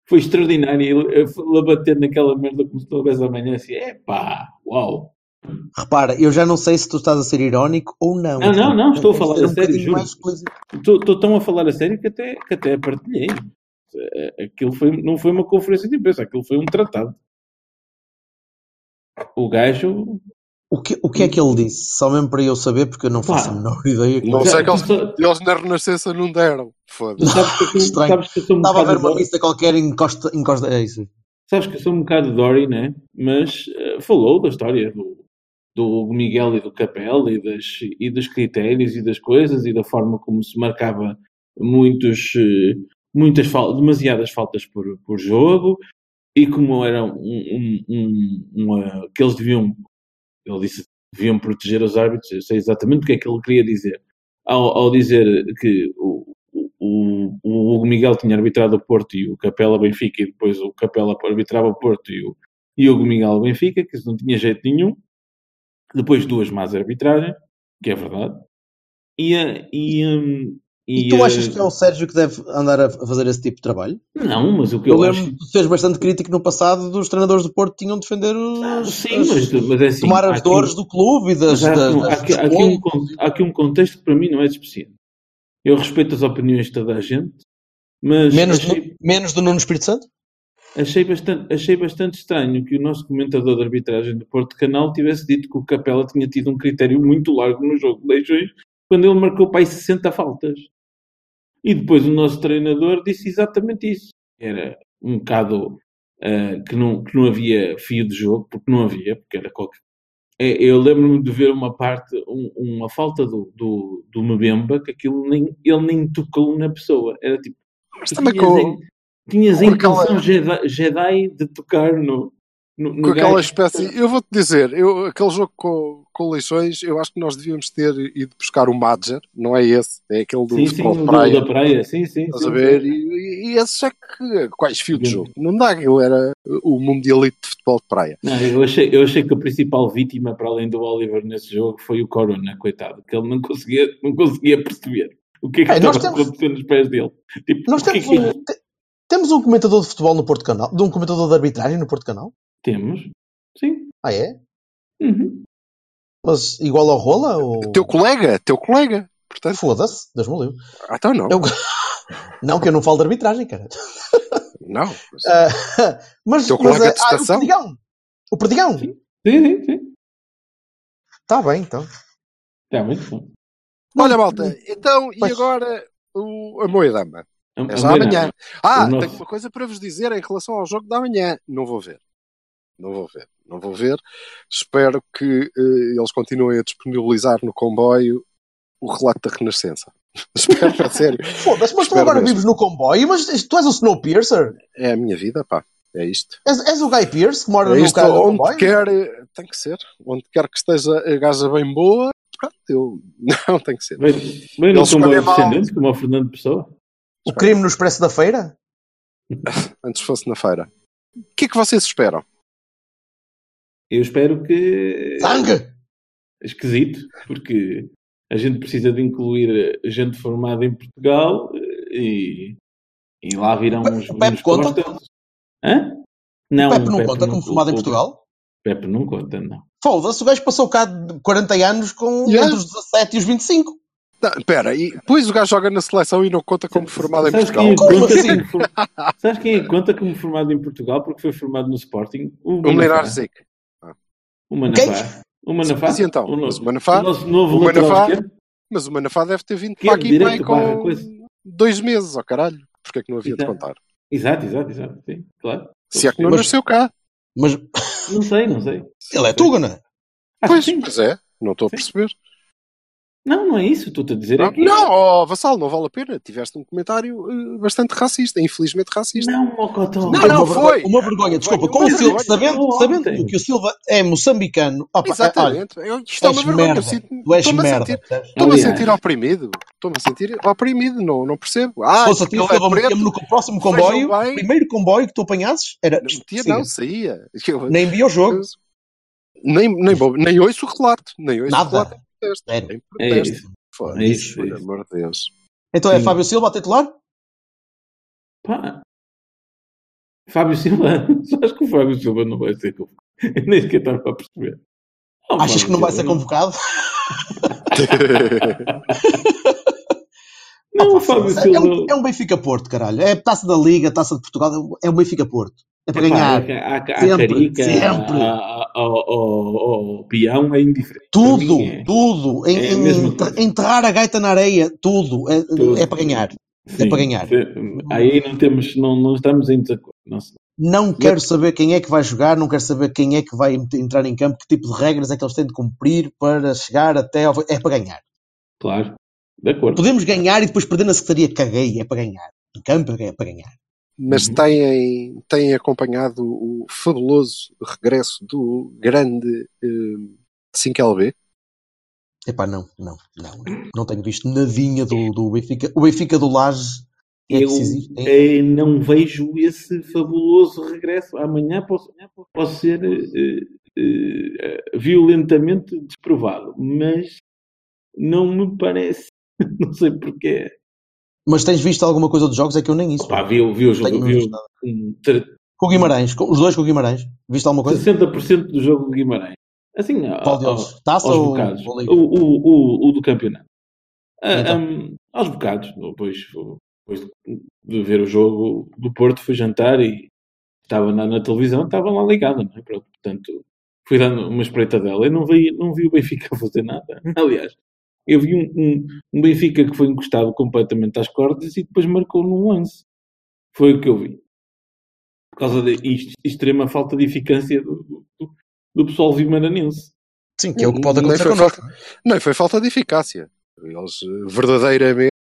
Foi extraordinário. Ele, bater naquela merda como se houvesse amanhã assim. Epá, uau. Repara, eu já não sei se tu estás a ser irónico ou não. Não, não, não, estou a falar a sério, juro. Estou estou tão a falar a sério que até, que até partilhei. Eh, Aquilo foi, não foi uma conferência de imprensa, aquilo foi um tratado. O gajo. O que, o que é que ele disse? Só mesmo para eu saber, porque eu não faço Pá. a menor ideia. Não sei que eles, eles na Renascença não deram. Foda-se. sabes que eu sou, Estranho. sabes que eu sou um Estava a ver bocado uma Dory, lista qualquer em Costa. Em Costa é isso. sabes que eu sou um bocado Dory, né? Mas eh, falou da história do, do Miguel e do Capel e, das, e dos critérios e das coisas e da forma como se marcava muitos, eh, muitas demasiadas faltas por, por jogo e como era um, um, um, uma- que eles deviam, ele disse, deviam proteger os árbitros, eu sei exatamente o que é que ele queria dizer. Ao, ao dizer que o, o, o Hugo Miguel tinha arbitrado o Porto e o Capela Benfica, e depois o Capela arbitrava o Porto e o, e Hugo Miguel Benfica, que isso não tinha jeito nenhum. Depois duas más arbitragens, que é verdade. E, a- e, E, tu a- achas que é o Sérgio que deve andar a fazer esse tipo de trabalho? Não, mas o que Eu, eu, acho... seres bastante crítico no passado dos treinadores do Porto que tinham de defender Ah, os, Sim, as- mas, mas é assim. tomar as dores do clube e das. Há, das- há das- aqui, há aqui um, há aqui um contexto que para mim não é suficiente. Eu respeito as opiniões de toda a gente, mas menos, achei, do, menos do Nuno Espírito Santo? achei, bastante, achei bastante estranho que o nosso comentador de arbitragem do Porto Canal tivesse dito que o Capela tinha tido um critério muito largo no jogo de Leixões quando ele marcou para aí 60 faltas. E depois o nosso treinador disse exatamente isso. Era um bocado ah, que, não, que não havia fio de jogo, porque não havia, porque era qualquer. É, Eu lembro-me de ver uma parte, um- uma falta do, do, do Mbemba, que aquilo nem, ele nem tocou na pessoa. Era tipo. Mas também tinhas com, a- tinhas a intenção Jedi, Jedi de tocar no, no, no com aquela espécie. Eu vou-te dizer, eu, aquele jogo com, com leixões, eu acho que nós devíamos ter ido buscar o Madger, não é esse, é aquele do Sim, sim, futebol o de do- praia. da praia, sim, sim. Estás sim, a ver? sim. E, e esse é que. Quais fios de jogo? Não dá, aquilo era o Mundialito de futebol de praia. Não, eu achei, eu achei que a principal vítima, para além do Oliver nesse jogo, foi o Corona, coitado, que ele não conseguia, não conseguia perceber o que é que É, estava a temos- acontecer nos pés dele. Tipo, Nós o que é temos que- um, te- temos um comentador de futebol no Porto Canal, de um comentador de arbitragem no Porto Canal. Temos, sim. Ah, é? Uhum. Mas igual ao Rola? Ou... Teu colega, teu colega. Portanto, Foda-se, Deus me livre. ah, então não. Eu- [LAUGHS] Não, que eu não falo de arbitragem, cara. Não. [LAUGHS] Ah, mas, Teu mas, colega ah, de estação? o Perdigão. O Perdigão. Sim, sim, sim. Está bem, então. Está muito bom. Olha, malta, então, e Pois. agora o, a Moedama? A- É a já Moira- amanhã. Ah, tenho uma coisa para vos dizer em relação ao jogo da manhã. Não vou ver. Não vou ver. Não vou ver. Espero que eh, eles continuem a disponibilizar no comboio o relato da Renascença. [LAUGHS] Espero, a sério. [LAUGHS] Foda-se, mas tu Espero agora mesmo. vives no comboio, mas tu és o Snowpiercer? É a minha vida, pá. É isto. És, és o Guy Pierce que mora É no isto. carro do Onde comboio? quer, eh, tem que ser. Onde quer que esteja a gaja bem boa, pronto, eu. [LAUGHS] Não, tem que ser. No Eles comboio escolhem mal. descendente, como o Fernando Pessoa. O crime no Expresso da Feira? Antes fosse na feira. O que é que vocês esperam? Eu espero que. Sangue! esquisito, porque a gente precisa de incluir gente formada em Portugal eh, e, e lá virão Pe- os, o Pepe conta? Hã? Não, o Pepe não Pepe conta como formado em Portugal? Pepe não conta, não. Foda-se, o gajo passou cá de 40 anos com Yeah. entre os 17 e os 25. Não, Espera, e depois o gajo joga na seleção e não conta como formado em Sabes Portugal. Quem é conta assim? como Sabes quem é que conta como formado em Portugal porque foi formado no Sporting? O O Zic. O Manafá. O Manafá. Mas então, o, mas novo, o Manafá- o nosso novo o Manafá-. Mas o Manafá deve ter vindo Que para aqui direito bem com coisa. dois meses, ó caralho. Porquê é que não havia de Exato. contar? Exato, exato, exato. Sim, claro. Se é que não Mas- nasceu cá. Mas Não sei, não sei. ele é Tuga, não é? Acho Pois, sim. é, não estou a Sim. perceber. Não, não é isso. Estou-te a dizer. é Não, que- não Vassal, não vale a pena. Tiveste um comentário eh, bastante racista, infelizmente racista. Não, Mocotó. Não, É não, uma foi. vergonha- Uma vergonha, desculpa. Foi uma o Silva, sabendo, sabendo que o Silva é moçambicano. Opa, olha, Exatamente. Eu- Isto é uma vergonha. Eu Estou-me a merda. sentir, estou-me a sentir oprimido. Estou-me a sentir oprimido. Não, não percebo. Ah, Se fosse a porque ti, ele Silva, é preto. no próximo comboio, o primeiro comboio que tu apanhasses era. Não Siga. não, saía. Eu- Nem via o jogo. eu- nem, nem, nem ouço o relato. Nem ouço o Nada. relato em protesto. É protesto. isso. É isso, é por isso. amor de Deus. Então é Sim. Fábio Silva a titular? Pá. Fábio Silva. [LAUGHS] Acho que o Fábio Silva não vai ser convocado. Nem sequer estava a perceber. Não, Achas Fábio que não vai ser Silva convocado? Não, Opa, o Fábio foda-se. é, Silva. um, é um Benfica Porto, caralho. É taça da Liga, taça de Portugal. é um Benfica Porto. É para Epá, ganhar. Há, há, há Sempre, carica, sempre. ao peão é indiferente. Tudo, é- tudo. É a em- coisa. enterrar a gaita na areia, tudo. É, Tudo. é para ganhar. Sim, para ganhar. Aí não temos, não, não estamos em desacordo. Não. Não quero saber quem é que vai jogar, não quero saber quem é que vai entrar em campo, que tipo de regras é que eles têm de cumprir para chegar até ao. É para ganhar. Claro, de acordo. Podemos ganhar e depois perder na secretaria, caguei, é para ganhar. Em campo é para ganhar. Mas Uhum. têm, têm acompanhado o fabuloso regresso do grande eh, 5LB. Epá, não, não, não. Não tenho visto nadinha do, do Benfica. O Benfica do Laje é Eu hein? eh, não vejo esse fabuloso regresso. Amanhã posso, posso ser eh, eh, violentamente desprovado, mas não me parece. [LAUGHS] Não sei porquê. Mas tens visto alguma coisa dos jogos? É que eu nem isso. Pá, vi, vi o jogo, vi Com o Guimarães, com- os dois com o Guimarães. Viste alguma coisa? 60% do jogo do Guimarães. Assim, Qual deles? Taça aos ou, bocados. ou O, o, o, o do campeonato. Ah, Então. um, aos bocados. Depois, depois de ver o jogo do Porto, fui jantar e estava na, na televisão, estava lá ligada, não é? Portanto, fui dando uma espreita dela. Eu não vi, não vi o Benfica [LAUGHS] fazer nada. Aliás, eu vi um, um, um Benfica que foi encostado completamente às cordas e depois marcou num lance. Foi o que eu vi. Por causa da ex- extrema falta de eficácia do, do, do pessoal vimaranense. Sim, que é o que pode acontecer foi connosco. Não, foi falta de eficácia. Eles eh, verdadeiramente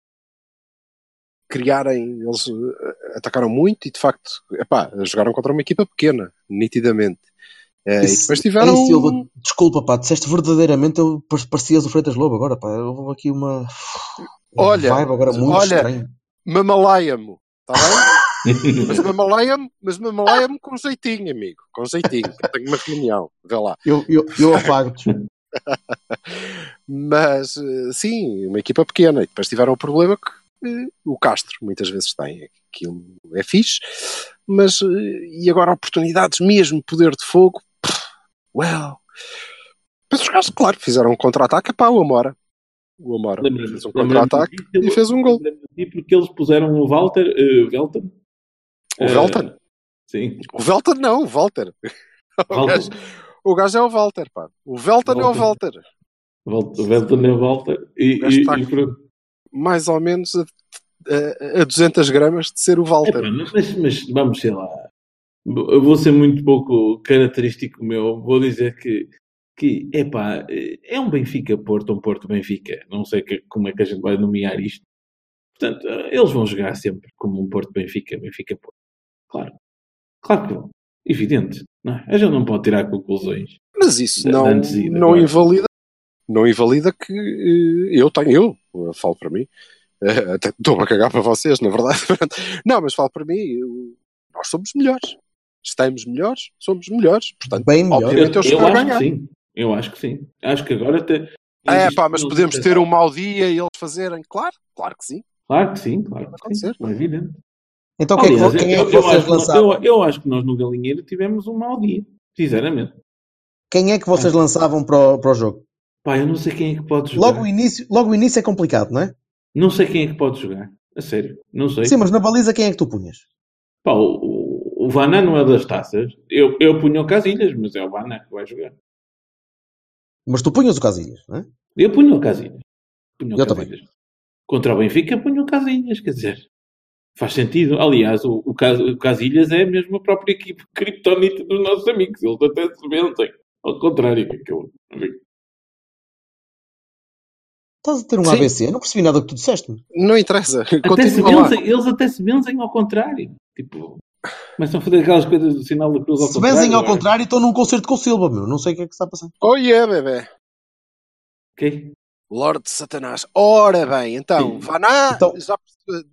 criarem, eles eh, atacaram muito e de facto, epá, jogaram contra uma equipa pequena, nitidamente. Eh, e depois tiveram. Ei, Silva, desculpa, pá, disseste verdadeiramente, eu par- parecias o Freitas Lobo agora, pá. Houve aqui uma. uma Olha, vibe agora muito olha, estranho. Mamalaya-me, está bem? [LAUGHS] Mas mamalaya-me, mas mamalaya-me com jeitinho, amigo. Com jeitinho. tenho uma reunião, vê lá. Eu, eu, eu apago-te. [LAUGHS] Mas eh, sim, uma equipa pequena. E depois tiveram o problema que eh, o Castro muitas vezes tem. Aquilo é fixe, mas eh, e agora oportunidades mesmo, poder de fogo. Well. Mas os gajos, claro, fizeram um contra-ataque. Pá, o Amora. O Amora fez um contra-ataque e fez um gol. disso Porque eles puseram o Walter, eh, Velton. O Velton? Sim. O Velton não, [LAUGHS] o Walter. O gajo, o gajo é o Walter, pá. O Velton é o Walter. O Velton é o Walter. E, e, está- e pronto. Mais ou menos a, a, a 200 gramas de ser o Walter. Epá, mas, mas vamos, sei lá. Eu vou ser muito pouco característico meu. Vou dizer que, que epá, é um Benfica-Porto, um Porto-Benfica. Não sei que- como é que a gente vai nomear isto. Portanto, eles vão jogar sempre como um Porto-Benfica, Benfica-Porto. Claro. Claro que vão. Evidente. Não é? A gente não pode tirar conclusões. Mas isso não, não agora. invalida não invalida que eh, eu tenho, eu, falo para mim, eh, até estou a cagar para vocês, na verdade. [LAUGHS] Não, mas falo para mim, nós somos melhores. Estamos melhores, somos melhores. Portanto, Bem melhor. obviamente Eu, eles eu acho ganhar. que sim. Eu acho que sim. Acho que agora até. É existe pá, mas podemos ter um mau dia e eles fazerem. Claro, claro que sim. Claro que sim, claro que sim. acontecer. É evidente. Então quem é que, Aliás, quem é eu, que eu vocês acho, que nós- lançavam? eu, eu acho que nós no Galinheiro tivemos um mau dia. Sinceramente. Quem é que vocês lançavam para o, para o jogo? Pá, eu não sei quem é que pode jogar. Logo o, início, logo o início é complicado, não é? Não sei quem é que pode jogar. A sério. Não sei. Sim, mas na baliza quem é que tu punhas? Pá, o, o, Vaná não é das taças. Eu, eu punho o Casilhas, mas é o Vaná que vai jogar. Mas tu punhas o Casilhas, não é? Eu punho o Casilhas. Punho o Eu Casilhas. Contra o Benfica, punho o Casilhas. Quer dizer, faz sentido. Aliás, o, o, Cas- o Casilhas é mesmo a própria equipe criptonita dos nossos amigos. Eles até se vencem. Ao contrário, que eu, enfim. Estás a ter um Sim. ABC? Eu não percebi nada do que tu disseste. Não interessa. Até vencem, eles até se vencem ao contrário. Tipo, começam a fazer aquelas coisas do sinal da cruz ao Se contrário. benzem ao agora. contrário, estou num concerto com o Silva, meu. Não sei o que é que está a passar. Oh yeah, bebê. Ok? Lorde de Satanás. Ora bem, então, Sim. Vaná. Então- Já,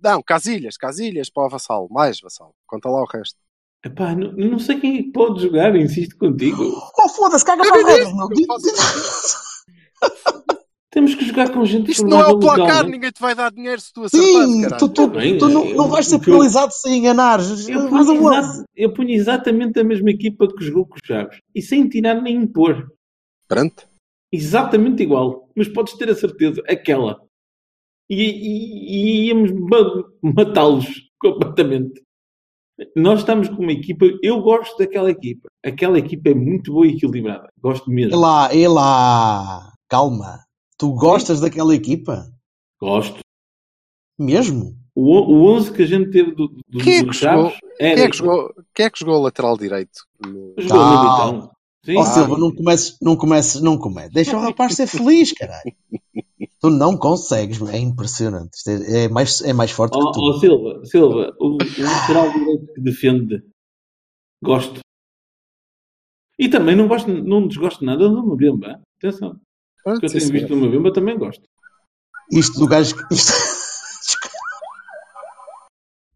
não, Casilhas, Casilhas para o Vassal. Mais Vassal. Conta lá o resto. Epá, não, não sei quem é pode jogar, insisto contigo. Oh, foda-se, caga para regras, meu. [LAUGHS] Temos que jogar com gente Isto não é o placar, localmente. ninguém te vai dar dinheiro se tu acertares, Sim, caralho. tu, tu, bem, tu não, eu- não vais ser eu- penalizado sem enganares. Eu punho, exa- eu punho exatamente a mesma equipa que jogou com os Chaves. E sem tirar nem impor. Pronto. Exatamente igual. Mas podes ter a certeza, aquela. E, e- e íamos ma- matá-los [LAUGHS] completamente. Nós estamos com uma equipa, eu gosto daquela equipa. Aquela equipa é muito boa e equilibrada. Gosto É mesmo. lá, é lá. Calma. Tu gostas daquela equipa? Gosto. Mesmo? O, o 11 que a gente teve do, do, Quem é que dos Chaves era Quem é, que jogou, quem é que jogou o lateral direito? No- jogou no. Militão. Sim. Ó Ah. Silva, não comeces, não comeces, não comeces. Deixa o rapaz ser feliz, caralho. Tu não consegues, é impressionante. É, é mais, é mais forte Ó que tu. ó, Silva, Silva, o, o lateral direito que defende, gosto. E também não gosto, não desgosto nada do Mbemba. Atenção, Pronto, que eu sim, tenho visto senhor. o Mbemba também gosto. Isto do gajo. que- Isto... [LAUGHS]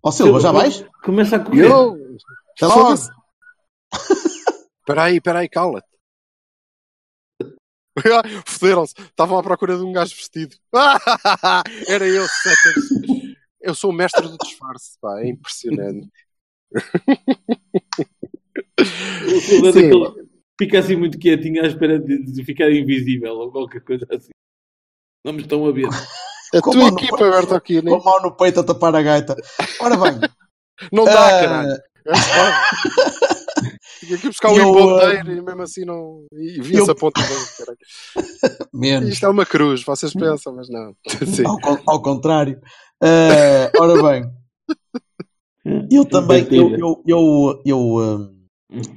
Ó Silva, já vais? Começa a correr. Eu? Até logo. Espera [LAUGHS] aí, espera aí, cala-te. [LAUGHS] Foderam-se. Estavam à procura de um gajo vestido. Era eu, seconds. Eu sou o mestre do disfarce, pá. É impressionante. O Silva é daquele- fica assim muito quietinho à espera de, de ficar invisível ou qualquer coisa assim. Não me estão a ver. [LAUGHS] A Com tua equipa, peito. Berto aqui, Com a mão no peito a tapar a gaita. Ora bem. [LAUGHS] não dá, ah, caralho. É [LAUGHS] Tinha que buscar o Eu, emponteiro e mesmo assim não. E via-se eu- a ponta caralho. Menos. Isto é uma cruz, vocês pensam, mas não. Sim. Ao, ao contrário. Ah, ora bem. Eu também, eu, eu, eu, eu, hum,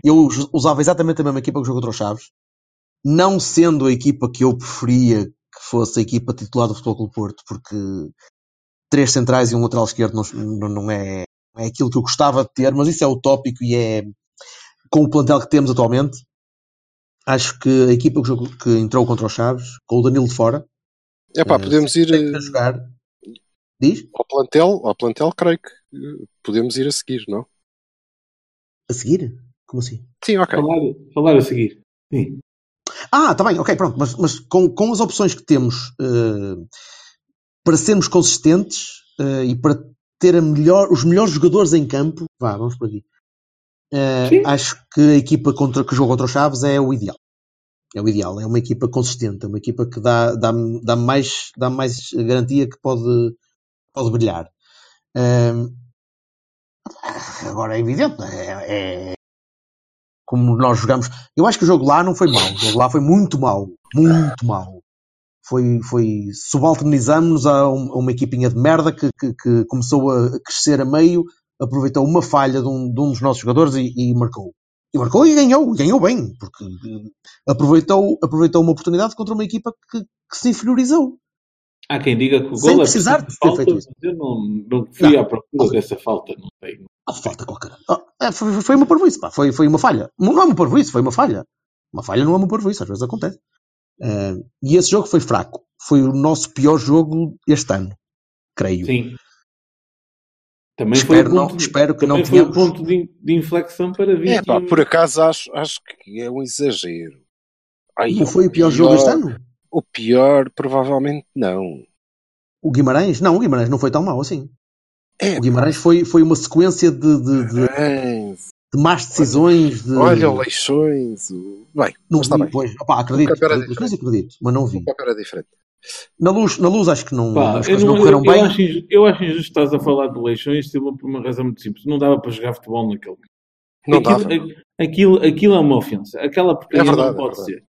eu usava exatamente a mesma equipa que jogou contra os Chaves, não sendo a equipa que eu preferia que fosse a equipa titular do Futebol Clube Porto, porque três centrais e um lateral esquerdo não, não, é, é aquilo que eu gostava de ter, mas isso é utópico e é com o plantel que temos atualmente, Acho que a equipa que, jogou- que entrou contra os Chaves, com o Danilo de fora, É pá, eh, podemos ir que eh, jogar. Diz? ao plantel, ao plantel, creio que eh, podemos ir a seguir, não? A seguir? Como assim? Sim, ok. Falar, falar a seguir. Sim. Ah, tá bem, ok, pronto. Mas, mas com, com as opções que temos eh, para sermos consistentes eh, e para ter a melhor, os melhores jogadores em campo, vá, vamos por aqui. Sim. acho que a equipa contra, que joga contra os Chaves é o ideal. É o ideal. É uma equipa consistente, é uma equipa que dá, dá, dá, mais, dá mais garantia que pode, pode brilhar. Agora é evidente, é, é como nós jogamos. Eu acho que o jogo lá não foi mau. O jogo lá foi muito mau. Muito mau. Foi, foi subalternizamos a, um- a uma equipinha de merda que, que- que começou a crescer a meio, aproveitou uma falha de um, de um dos nossos jogadores e, e marcou. E marcou e ganhou, e ganhou bem, porque eh, aproveitou, aproveitou uma oportunidade contra uma equipa que, que se inferiorizou. Há quem diga que o Sem gol é precisar de ter falta, feito isso. mas Eu não, não fui Não. à procura dessa falta, não sei. Ah, falta qualquer. Ah, é, foi, foi uma parvoíce, pá. Foi, foi uma falha. Não é uma parvoíce, foi uma falha. Uma falha não é uma parvoíce, às vezes acontece. Eh, e esse jogo foi fraco. Foi o nosso pior jogo este ano, creio. Sim. Também Espero foi o não- ponto, espero que também não foi o tenhamos- ponto de, de inflexão para vir. É pá, por acaso acho, acho que é um exagero. Ai, Não foi o pior jogo este ano? O pior, provavelmente não. O Guimarães? Não, o Guimarães não foi tão mau assim. É, O Guimarães foi, foi uma sequência de, de, de, de más decisões. De... Olha, Leixões. Bem, não mas está vi, bem. pois. Opá, acredito, era acredito, mas acredito, mas não vi. O papel era diferente. Na luz, na luz acho que não, Pá, as eu, coisas não, não correram eu, bem. eu, acho injusto, eu acho injusto estás a falar de Leixões Silva por uma razão muito simples. Não dava para jogar futebol naquele. Não aquilo, dava. a- Aquilo, aquilo é uma ofensa. Aquela porcaria É verdade, não pode é ser.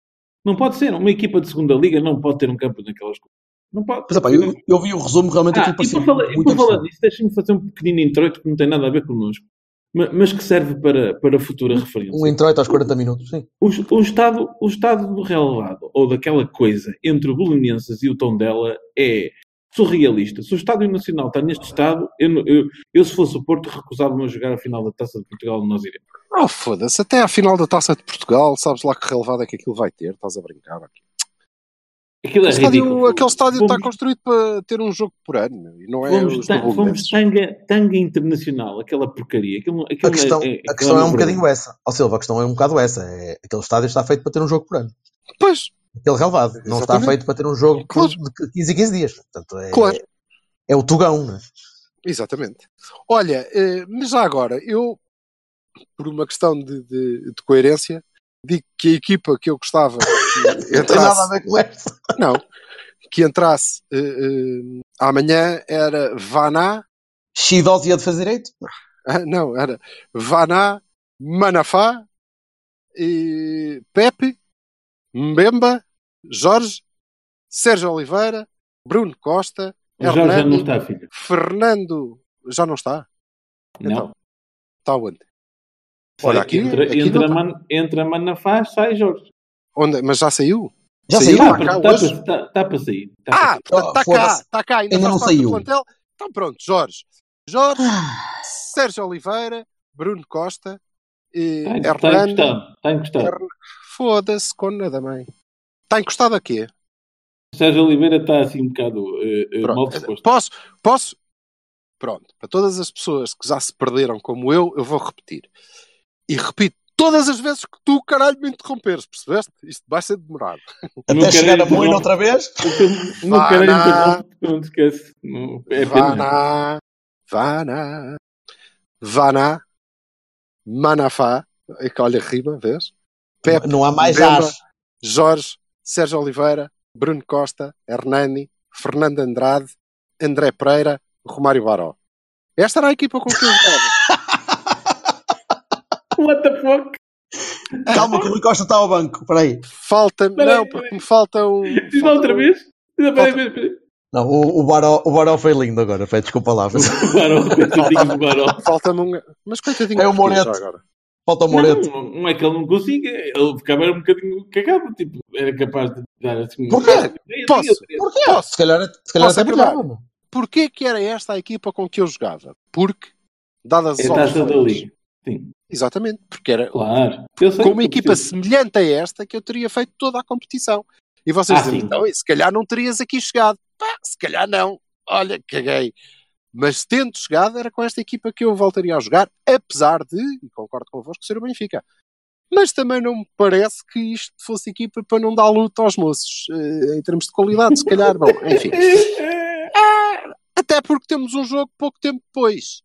Não pode ser. Uma equipa de segunda liga não pode ter um campo naquelas coisas. Não pode. Mas, opá, eu, eu vi o resumo, realmente Ah, aquilo e parecia por falar, e muito por falar disso, deixa-me fazer um pequenino introito que não tem nada a ver connosco, ma- mas que serve para, para futura referência. Um introito aos 40 minutos, sim. O, o estado, o estado do relevado, ou daquela coisa entre o Belenenses e o Tondela é surrealista. Se o Estádio Nacional está neste estado, eu, eu, eu se fosse o Porto, recusava-me a jogar a final da Taça de Portugal nós iremos. Oh, foda-se. Até à final da taça de Portugal, sabes lá que relevado é que aquilo vai ter? Estás a brincar aqui. Aquilo é Aquele estádio, ridículo. aquele estádio está construído para ter um jogo por ano, e não é Fomos, os ta- fomos tanga, tanga internacional, aquela porcaria. Aquilo, aquilo A questão, é, é, a aquilo questão é uma um bocadinho essa. Ó Silva, a questão é um bocado essa. É, aquele estádio está feito para ter um jogo por ano. Pois, Aquele relevado. Não está Exatamente. feito para ter um jogo Claro. de 15 em 15 dias. Portanto, é, Claro. é o tugão, né? exatamente. Olha, eh, mas já agora, eu, por uma questão de, de- de coerência, digo que a equipa que eu gostava que [LAUGHS] Não tem nada a entrasse, ver com essa. não, que entrasse eh, eh, amanhã era Vaná, Shidoz ia defesa direito? ah, não, era Vaná, Manafá, e Pepe, Mbemba, Jorge, Sérgio Oliveira, Bruno Costa, O Jorge já não Hernando, está, filho. Fernando, já não está? Não. Então, está onde? Olha, aqui, entra, aqui entra, tá. Man, entra Manafá, sai Jorge. Onde? Mas já saiu? Já Saiu? saiu? Tá Está hoje? para, tá, para sair. Tá Ah, está cá, está cá, ainda, Ainda não saiu. plantel. Então pronto, Jorge. Jorge, Sérgio Oliveira, Bruno Costa, e sair. Está, está Hernando. encostado. Está encostado. Hern- Foda-se, com nada mãe. Está encostado a quê? Sérgio Oliveira está assim um bocado eh, eh, mal disposto. Posso? Posso? Pronto. Para todas as pessoas que já se perderam como eu, eu vou repetir. E repito todas as vezes que tu, caralho, me interromperes, percebeste? Isto vai ser demorado. Não Até quero chegar a. Moina outra vez? Não quero interromper, não te esquece. Não, é pena. Vaná, Vaná, Vaná, Manafá, é que olha, rima, vês? Pepe, Não há mais Mbemba, as. Jorge, Sérgio Oliveira, Bruno Costa, Hernani, Fernando Andrade, André Pereira, Romário Baró. Esta era a equipa com que eu jogava. [LAUGHS] [LAUGHS] What the fuck? Calma que o Rui Costa está ao banco. Espera aí. Falta, Peraí, não, porque me falta um. Diz lá outra vez? Diz- Peraí, peraí, peraí. Não, o, o, Baró, o Baró foi lindo agora. Pede desculpa lá. mas [LAUGHS] O Baró, coitadinho do Baró. Falta-me um. Mas coitadinho É o Moreto. agora. Falta o Moreto. Não, não é que ele não consiga, ele ficava um bocadinho cagado, tipo, era capaz de dar assim um. Porquê? Posso? Porquê? Posso? Se calhar, se calhar Posso até meu. Porquê que era esta a equipa com que eu jogava? Porque, dadas as É a taça da opções, liga. Sim, Exatamente, porque era claro. Eu sei com uma equipa semelhante a esta que eu teria feito toda a competição. E vocês Ah, dizem, sim. então, se calhar não terias aqui chegado. Pá, se calhar não. Olha, caguei. Mas tendo chegado, era com esta equipa que eu voltaria a jogar, apesar de, e concordo convosco, ser o Benfica. Mas também não me parece que isto fosse equipa para não dar luta aos moços. eh, em termos de qualidade, se calhar, bom, enfim. [LAUGHS] Ah, até porque temos um jogo pouco tempo depois.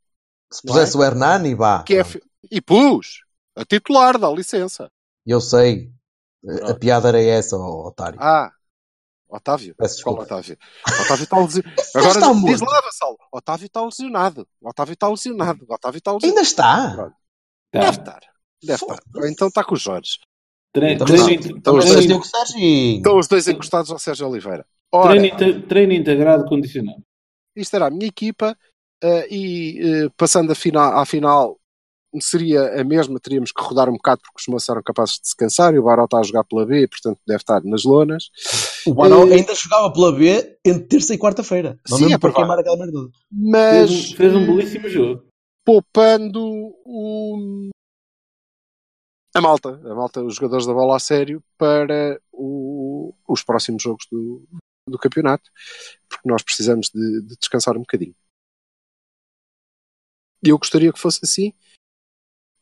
Se pusesse o Hernani, vá. Que é, e pus, a titular, dá licença. Eu sei. A Pronto. piada era essa, otário. Ah, Otávio. Peço Qual desculpa. Otávio? Otávio está lesionado. [LAUGHS] Agora está diz lá, Vassal. Otávio está lesionado. Otávio está lesionado. Otávio está lesionado. Ainda está. Tá. Deve estar. Deve estar. Ou então está com os Jorge. Treino, Então és Diogo Serginho. Estão os dois encostados ao Sérgio Oliveira. Ora, treino treino integrado condicionado. isto era a minha equipa eh, e eh, passando a final, à final seria a mesma, teríamos que rodar um bocado porque os moços eram capazes de se cansar e o Baró está a jogar pela B, portanto deve estar nas lonas. O Baró Eh, ainda jogava pela B entre terça e quarta-feira. Não Sim, é para queimar aquela merda. Mas Fez, um, fez um belíssimo jogo. poupando o, a malta, a malta, os jogadores da bola a sério para o- os próximos jogos do, do campeonato, porque nós precisamos de, de descansar um bocadinho. Eu gostaria que fosse assim.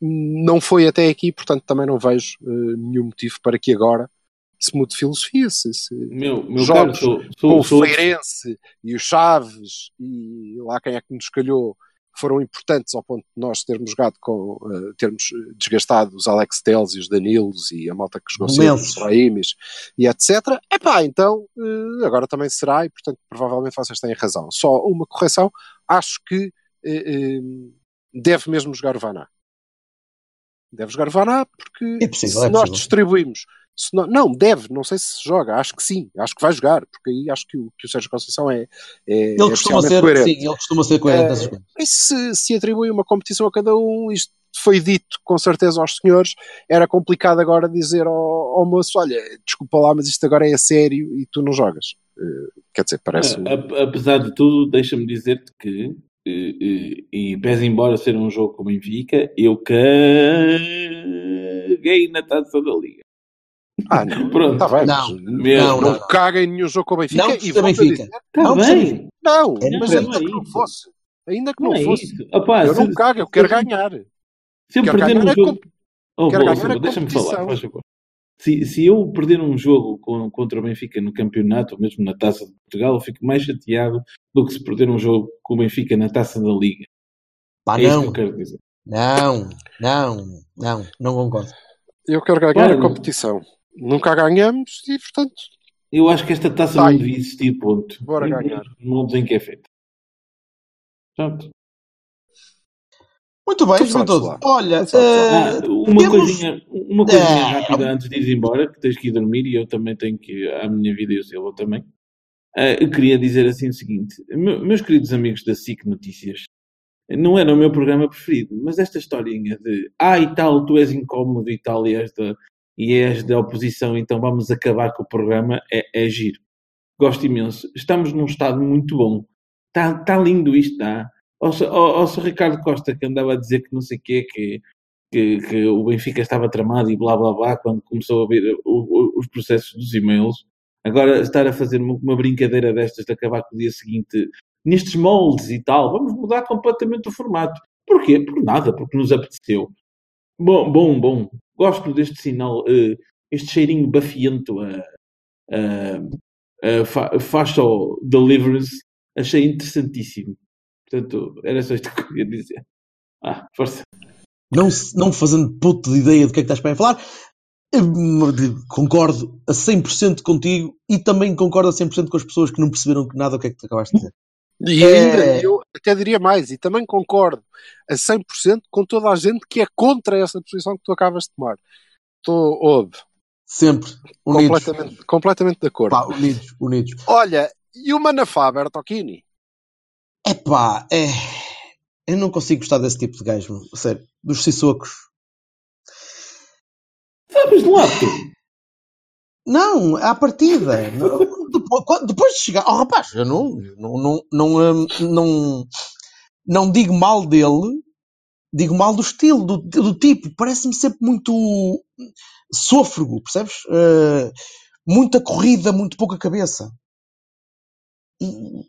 Não foi até aqui, portanto também não vejo eh, nenhum motivo para que agora se mude filosofia, se, se Meu, meu jogos caro, sou, com sou, o sou, Feirense e o Chaves e lá quem é que nos calhou foram importantes ao ponto de nós termos jogado com eh, termos eh, desgastado os Alex Telles e os Danilos e a malta que jogou sempre, os Rahimis e etc. Epá, então eh, agora também será e portanto provavelmente vocês têm razão. Só uma correção, acho que eh, deve mesmo jogar o Vaná. Deve jogar o Vaná porque É possível, se é nós distribuímos se não, não, deve, não sei se joga, acho que sim, acho que vai jogar, porque aí acho que o, que o Sérgio Conceição é, é, Ele é costuma ser, coerente. sim, ele costuma ser coerente. E se, se atribui uma competição a cada um, isto foi dito com certeza aos senhores, era complicado agora dizer ao, ao moço, olha, desculpa lá, mas isto agora é a sério e tu não jogas. Eh, quer dizer, parece... A- a- apesar de tudo, deixa-me dizer-te que, eh, eh, e pese embora ser um jogo com o Benfica, eu caguei na taça da Liga. Ah, não, [LAUGHS] Pronto. está bem, Não, mas Mesmo. não, não, não. caga em nenhum jogo com o Benfica Não e dizer, Está Não, bem. não, É mas não, ainda é que não fosse, ainda que Não não, é fosse. Opá, eu se- não cago, eu quero ganhar. Se eu Quero perder ganhar um jogo. Oh, quero boa, ganhar a Deixa-me falar, faz favor. Se, se eu perder um jogo com- contra o Benfica no campeonato, ou mesmo na taça de Portugal, eu fico mais chateado do que se perder um jogo com o Benfica na taça da Liga. Pá, é isso que não, eu quero dizer. não, não, não, não concordo. Eu quero ganhar Claro. a competição. Nunca ganhamos e, portanto, Eu acho que esta taça Vai. não devia existir, ponto. Bora Em ganhar. moldes em que é feita. Pronto. Muito bem, Juventude. lá. Olha. Ah, eh, uma temos- coisinha, uma coisinha Ah. rápida antes de ir embora, que tens que ir dormir e eu também tenho que ir à minha vida e o Silva também. Ah, eu queria dizer assim o seguinte: me- meus queridos amigos da SIC Notícias, não era o meu programa preferido, mas esta historinha de ah e tal, tu és incómodo e tal, e és da, e és da oposição, então vamos acabar com o programa, é, é giro. Gosto imenso. Estamos num estado muito bom. Está tá lindo isto, está. Ao, ao, ao. Ricardo Costa que andava a dizer que não sei o quê, que, que, que o Benfica estava tramado e blá blá blá quando começou a ver o- o- os processos dos e-mails. Agora estar a fazer uma, brincadeira destas de acabar com o dia seguinte nestes moldes e tal, vamos mudar completamente o formato. Porquê? Por nada, porque nos apeteceu. Bom, bom, bom. Gosto deste sinal, eh, este cheirinho bafiento a, a, a fa, Deliverance. Achei interessantíssimo. Portanto, era só isto que eu queria dizer. Ah, força. não, não fazendo puto de ideia do que é que estás para aí falar, concordo a 100% contigo e também concordo a 100% com as pessoas que não perceberam que nada do que é que tu acabaste de dizer. E É. ainda, eu até diria mais, e também concordo a 100% com toda a gente que é contra essa posição que tu acabas de tomar. Estou, ouve, Sempre unidos. completamente, completamente de acordo. Pá, unidos, unidos. Olha, e o Manafá, Bertocchini? Epá, é. Eu não consigo gostar desse tipo de gajo, sério. Dos sissocos. Sabes lá, tu. Não, à partida. Não, [LAUGHS] depois, depois de chegar. Oh, rapaz, eu não, não, não, não, hum, não, não digo mal dele digo mal do estilo, do, do tipo. Parece-me sempre muito sôfrego, percebes? Uh, muita corrida, muito pouca cabeça. E,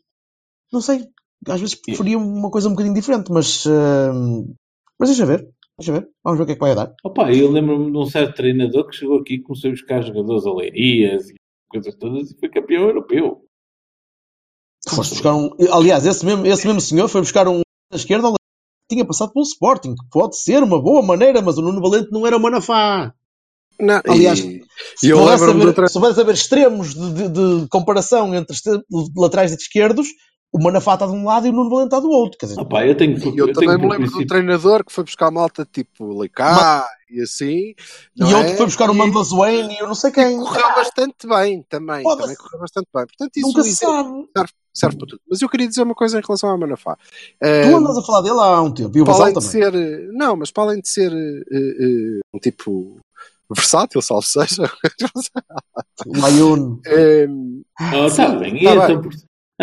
não sei, às vezes preferia uma coisa um bocadinho diferente, mas, uh, mas deixa ver. Deixa ver, vamos ver o que é que vai dar. Opa, eu lembro-me de um certo treinador que chegou aqui e começou a buscar jogadores a leirias e coisas todas e foi campeão europeu. Foste buscar um. Aliás, esse mesmo, esse mesmo senhor foi buscar um da esquerda que tinha passado pelo Sporting, que pode ser uma boa maneira, mas o Nuno Valente não era o Manafá. Não, Aliás, e, se eu outra. se extremos de, de- de comparação entre laterais e esquerdos, o Manafá está de um lado e o Nuno Valente está do outro. Quer dizer, Opa, eu tenho, E eu, eu também tenho me lembro de um princípio. treinador que foi buscar malta tipo Leicá e assim. não e outro é? foi buscar o E Swain e eu não sei quem. correu bastante bem também. Também correu bastante bem. Portanto, isso Nunca se sabe. serve, serve para tudo. Mas eu queria dizer uma coisa em relação ao Manafá. Tu andas a falar dele há um tempo e o para além de também. ser. eh, Não, mas para além de ser eh, eh, um tipo versátil, salvo seja. O Layun. eh, Ah, está bem, Tá então, bem.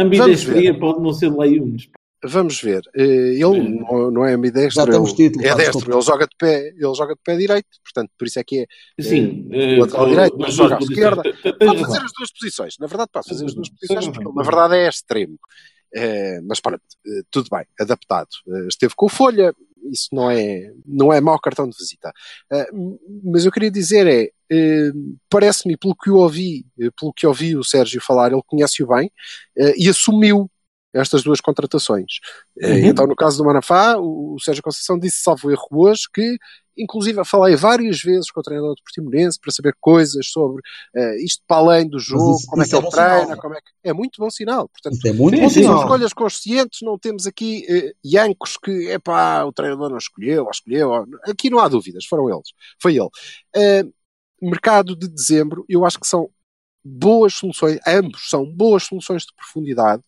Ambidestria pode não ser Layunes. Vamos ver. Eh, Ele É. não, é ambidestro, Já temos ele título, é destro, desculpa. ele joga de pé, ele joga de pé direito, portanto, por isso é que é. Sim, eh, lateral direito, mas joga à esquerda. Pode fazer as duas posições, na verdade pode fazer as duas posições, porque ele, na verdade é extremo. Eh, mas pronto, eh, tudo bem, adaptado. Eh, esteve com o Folha, isso não é, não é mau cartão de visita. M- mas eu queria dizer é, eh, parece-me, pelo que eu ouvi, eh, pelo que ouvi o Sérgio falar, ele conhece-o bem eh, e assumiu estas duas contratações. Uhum. Então, no caso do Manafá, o, o Sérgio Conceição disse, salvo erro hoje, que inclusive falei várias vezes com o treinador do Portimonense para saber coisas sobre eh, isto para além do jogo, isso- como é isso que é ele bom sinal, treina, como é que... É muito bom sinal. Portanto, é muito bom sinal. escolhas conscientes, não temos aqui eh, iancos que, é pá, o treinador não escolheu, ou escolheu. ou- Aqui não há dúvidas, foram eles. Foi ele. Eh, mercado de dezembro, eu acho que são boas soluções, ambos são boas soluções de profundidade.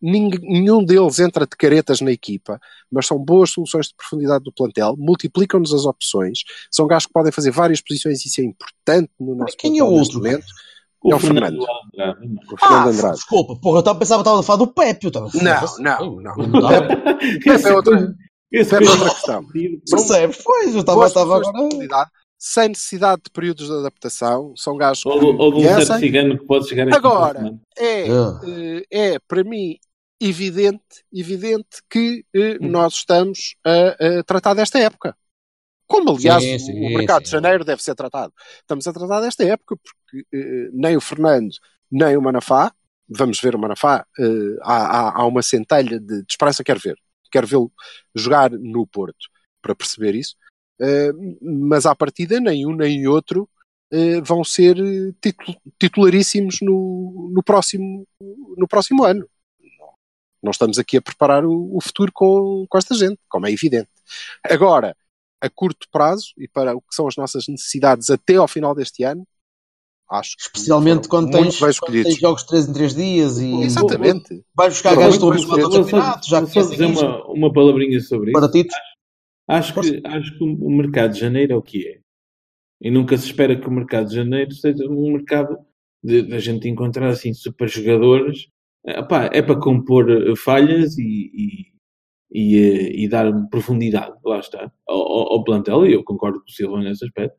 Nenhum deles entra de caretas na equipa, mas são boas soluções de profundidade do plantel, multiplicam-nos as opções, são gajos que podem fazer várias posições e isso é importante no nosso Quem é o plantel neste outro? momento. O É o Fernando Fernando. Andrade, não. O Fernando Ah, Andrade. desculpa, porra, eu estava- pensava que estava a falar do Pepe. Eu estava, Não, não, não. Não dá. [LAUGHS] Esse é outra- Esse Essa é outra questão. [LAUGHS] Percebes? Pois, eu estava, de agora. profundidade, sem necessidade de períodos de adaptação, são gajos que Ou, do- ou de um certo cigano que pode chegar. Agora, a. É, Ah. eh, é, para mim, evidente, evidente que eh, Hum. nós estamos a, a tratar desta época. Como, aliás, Sim, o- sim, o mercado de sim. janeiro deve ser tratado. Estamos a tratar desta época porque eh, nem o Fernando, nem o Manafá, vamos ver o Manafá, eh, há, há- há uma centelha de, de esperança, quero ver. Quero vê-lo jogar no Porto para perceber isso. Eh, mas à partida, nem um nem outro eh, vão ser eh, titu- titularíssimos no, no, próximo, no próximo ano. Não estamos aqui a preparar o, o futuro com, com esta gente, como é evidente. Agora, a curto prazo e para o que são as nossas necessidades até ao final deste ano, acho que Especialmente quando muito tens, bem quando tes jogos de 3 em 3 dias e Exatamente. vais buscar gajos que escolhidos. campeonato, já Vou só dizer conhecem isto. uma, uma palavrinha sobre isso. Para títulos. Acho que, acho que o mercado de janeiro é o que é. E nunca se espera que o mercado de janeiro seja um mercado de, de a gente encontrar assim super jogadores. Eh, pá, é para compor eh, falhas e, e, e, eh, e dar profundidade, lá está, ao, ao- plantel. E eu concordo com o Silva nesse aspecto.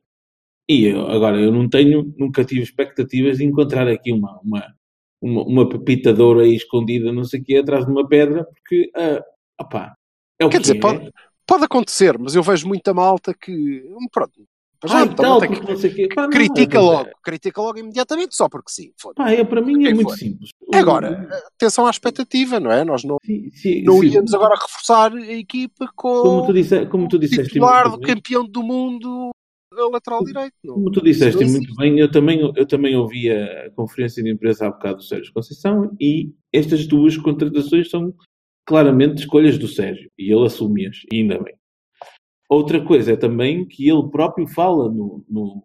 E eu- agora, eu não tenho, nunca tive expectativas de encontrar aqui uma, uma, uma, uma pepita de ouro aí escondida, não sei o quê, atrás de uma pedra, porque, ah, opá, é o Quer que dizer, é. pode, pode acontecer, mas eu vejo muita malta que. hum, Pronto. Ah, e também tal, porque que- não sei o quê. Pá, não, critica é- logo. Critica logo imediatamente, só porque sim. Pá, é, para mim é Quem muito for. simples. Agora, atenção à expectativa, não é? Nós não, Sim, sim, não sim. íamos agora reforçar a equipa com Como tu, disse, como tu o disseste titular do campeão do mundo lateral direito. Não. como tu disseste não muito bem, eu também, eu também ouvi a conferência de imprensa há bocado do Sérgio Conceição e estas duas contratações são claramente escolhas do Sérgio e ele assume-as, e ainda bem. Outra coisa é também que ele próprio fala no, no-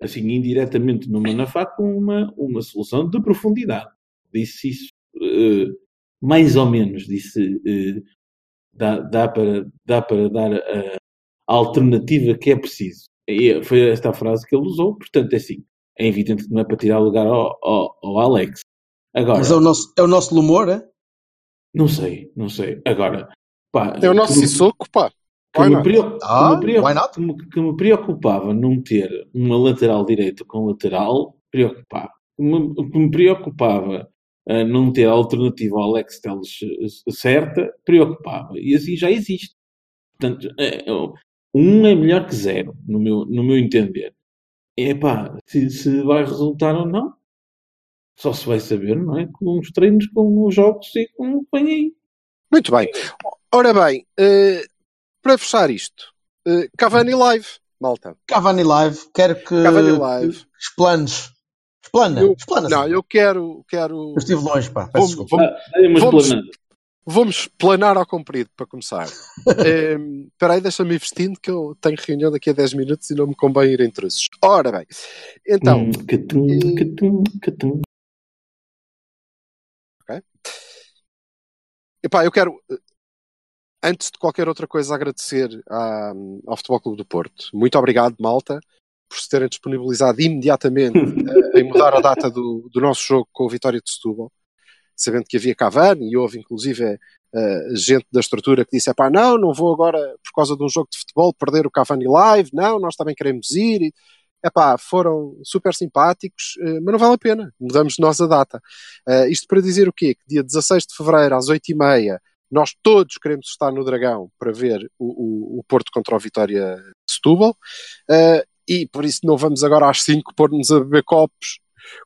assim, indiretamente no Manafá com uma, uma solução de profundidade. Disse isso eh, mais ou menos, disse eh, dá, dá, para, dá para dar a, a alternativa que é preciso. E foi esta a frase que ele usou, portanto é assim, é evidente que não é para tirar lugar ao, ao, ao Alex. Agora, Mas é o nosso, é o nosso lumor, é? não sei, não sei. Agora, pá, É o nosso Sissoko, pá. Que, Why me, preocup- Ah, que me preocup- que me- que me preocupava não ter uma lateral direita com lateral, preocupava. Que me, que me preocupava ah, não ter a alternativa ao Alex Telles eh, certa, preocupava. E assim já existe. Portanto, é, é, um é melhor que zero, no meu, no meu entender. É pá, se, se vai resultar ou não, só se vai saber, não é? Com os treinos, com os jogos e com o que vem aí. Muito bem. Ora bem, eh, para fechar isto, eh, Cavani Live, malta. Cavani Live, quero que, Cavani Live. que explanes. Explana, Eu- explana. Não, eu quero, quero Eu estive longe, pá. Peço Vamos- desculpa. vamos- Ah, Vamos- explanada. Vamos planar ao comprido para começar. [LAUGHS] Espera aí, deixa-me ir vestindo que eu tenho reunião daqui a 10 minutos e não me convém ir em truzes. Ora bem, então, Hum, catum, eh, catum, catum. epá, eu quero, antes de qualquer outra coisa, agradecer à- ao Futebol Clube do Porto. Muito obrigado, malta, por se terem disponibilizado imediatamente [LAUGHS] eh, em mudar a data do, do nosso jogo com a vitória de Setúbal, sabendo que havia Cavani e houve inclusive eh, gente da estrutura que disse, pá, não, não vou agora, por causa de um jogo de futebol, perder o Cavani Live, não, nós também queremos ir, e, epá, foram super simpáticos, eh, mas não vale a pena, mudamos nós a data. Eh, isto para dizer o quê? Que dia 16 de Fevereiro, às 8h30, nós todos queremos estar no Dragão para ver o, o, o Porto contra o Vitória de Setúbal, eh, e por isso não vamos agora às 5 pôr-nos a beber copos,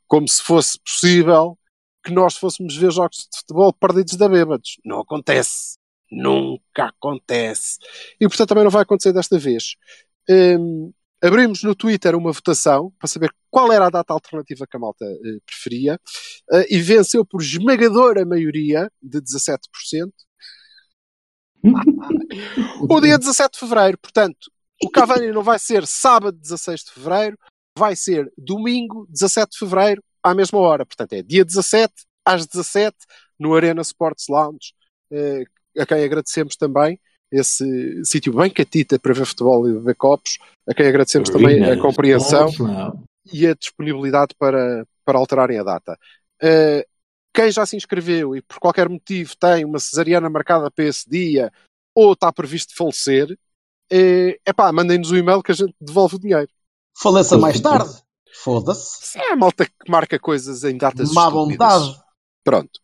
como se fosse possível que nós fôssemos ver jogos de futebol perdidos da bêbados. Não acontece. Nunca acontece. E portanto também não vai acontecer desta vez. Hum, abrimos no Twitter uma votação para saber qual era a data alternativa que a malta eh, preferia eh, e venceu por esmagadora maioria de 17%. [LAUGHS] o dia 17 de fevereiro, portanto, o Cavani não vai ser sábado 16 de fevereiro, vai ser domingo 17 de fevereiro à mesma hora. Portanto, é dia 17 às 17 no Arena Sports Lounge, eh, a quem agradecemos também esse sítio bem catita para ver futebol e beber copos, a quem agradecemos também a compreensão e a disponibilidade para, para alterarem a data. Uh, quem já se inscreveu e por qualquer motivo tem uma cesariana marcada para esse dia ou está previsto falecer, é uh, pá, mandem-nos o um e-mail que a gente devolve o dinheiro. Faleça mais tarde. Foda-se. É a malta que marca coisas em datas Má estúpidas. vontade. Pronto.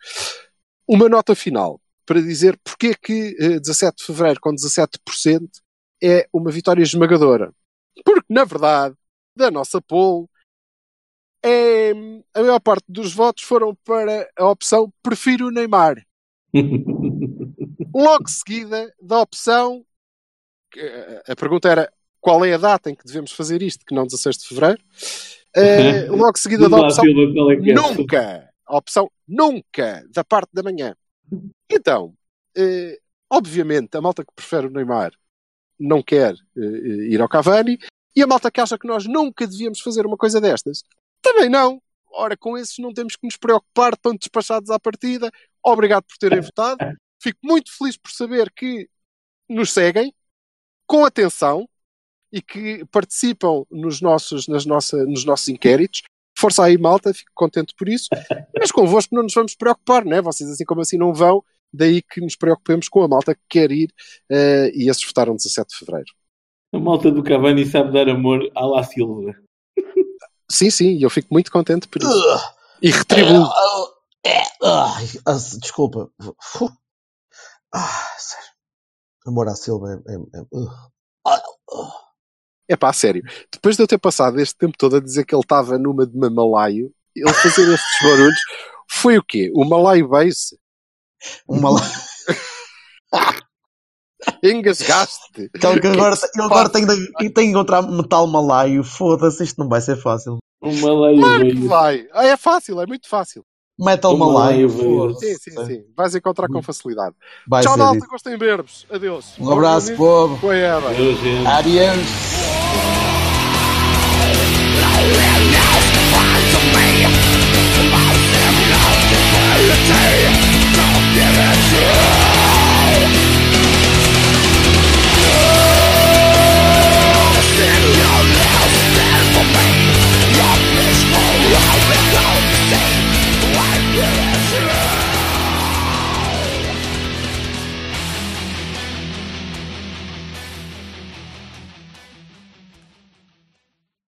Uma nota final para dizer porque é que uh, 17 de fevereiro com 17% é uma vitória esmagadora. Porque, na verdade, da nossa poll, é, a maior parte dos votos foram para a opção prefiro o Neymar. [LAUGHS] Logo seguida da opção, a pergunta era qual é a data em que devemos fazer isto, que não 16 de fevereiro. Uh, [LAUGHS] logo seguida da opção é nunca, a opção nunca da parte da manhã. Então, uh, obviamente, a malta que prefere o Neymar não quer uh, ir ao Cavani e a malta que acha que nós nunca devíamos fazer uma coisa destas, também não. Ora, com esses não temos que nos preocupar, estão despachados à partida. Obrigado por terem votado. Fico muito feliz por saber que nos seguem com atenção e que participam nos nossos, nas nossa, nos nossos inquéritos. Força aí, malta, fico contente por isso. Mas convosco não nos vamos preocupar, né? Vocês assim como assim não vão, daí que nos preocupemos com a malta que quer ir uh, e esses votaram 17 de fevereiro. A malta do Cavani sabe dar amor à La Silva. Sim, sim, eu fico muito contente por isso. Uh, e retribuo. É, uh, desculpa. Ah, sério. Amor à Silva é. é, é é pá, sério. Depois de eu ter passado este tempo todo a dizer que ele estava numa de mamalaio, ele fazer estes barulhos, foi o quê? O Malaio Base? Um malaio. [LAUGHS] [LAUGHS] Engasgaste. Então, que agora, eu agora tenho que tenho encontrar metal malaio. Foda-se, isto não vai ser fácil. Um malaio. Vai. Ah, é fácil, é muito fácil. Metal malayo malaio. malaio sim, sim, sim. Vais encontrar com hum. facilidade. Vai Tchau, Dalta. Isso. Gostem de ver-vos. Adeus. Um abraço, Bom, povo. Foi ela. Adeus. Adeus.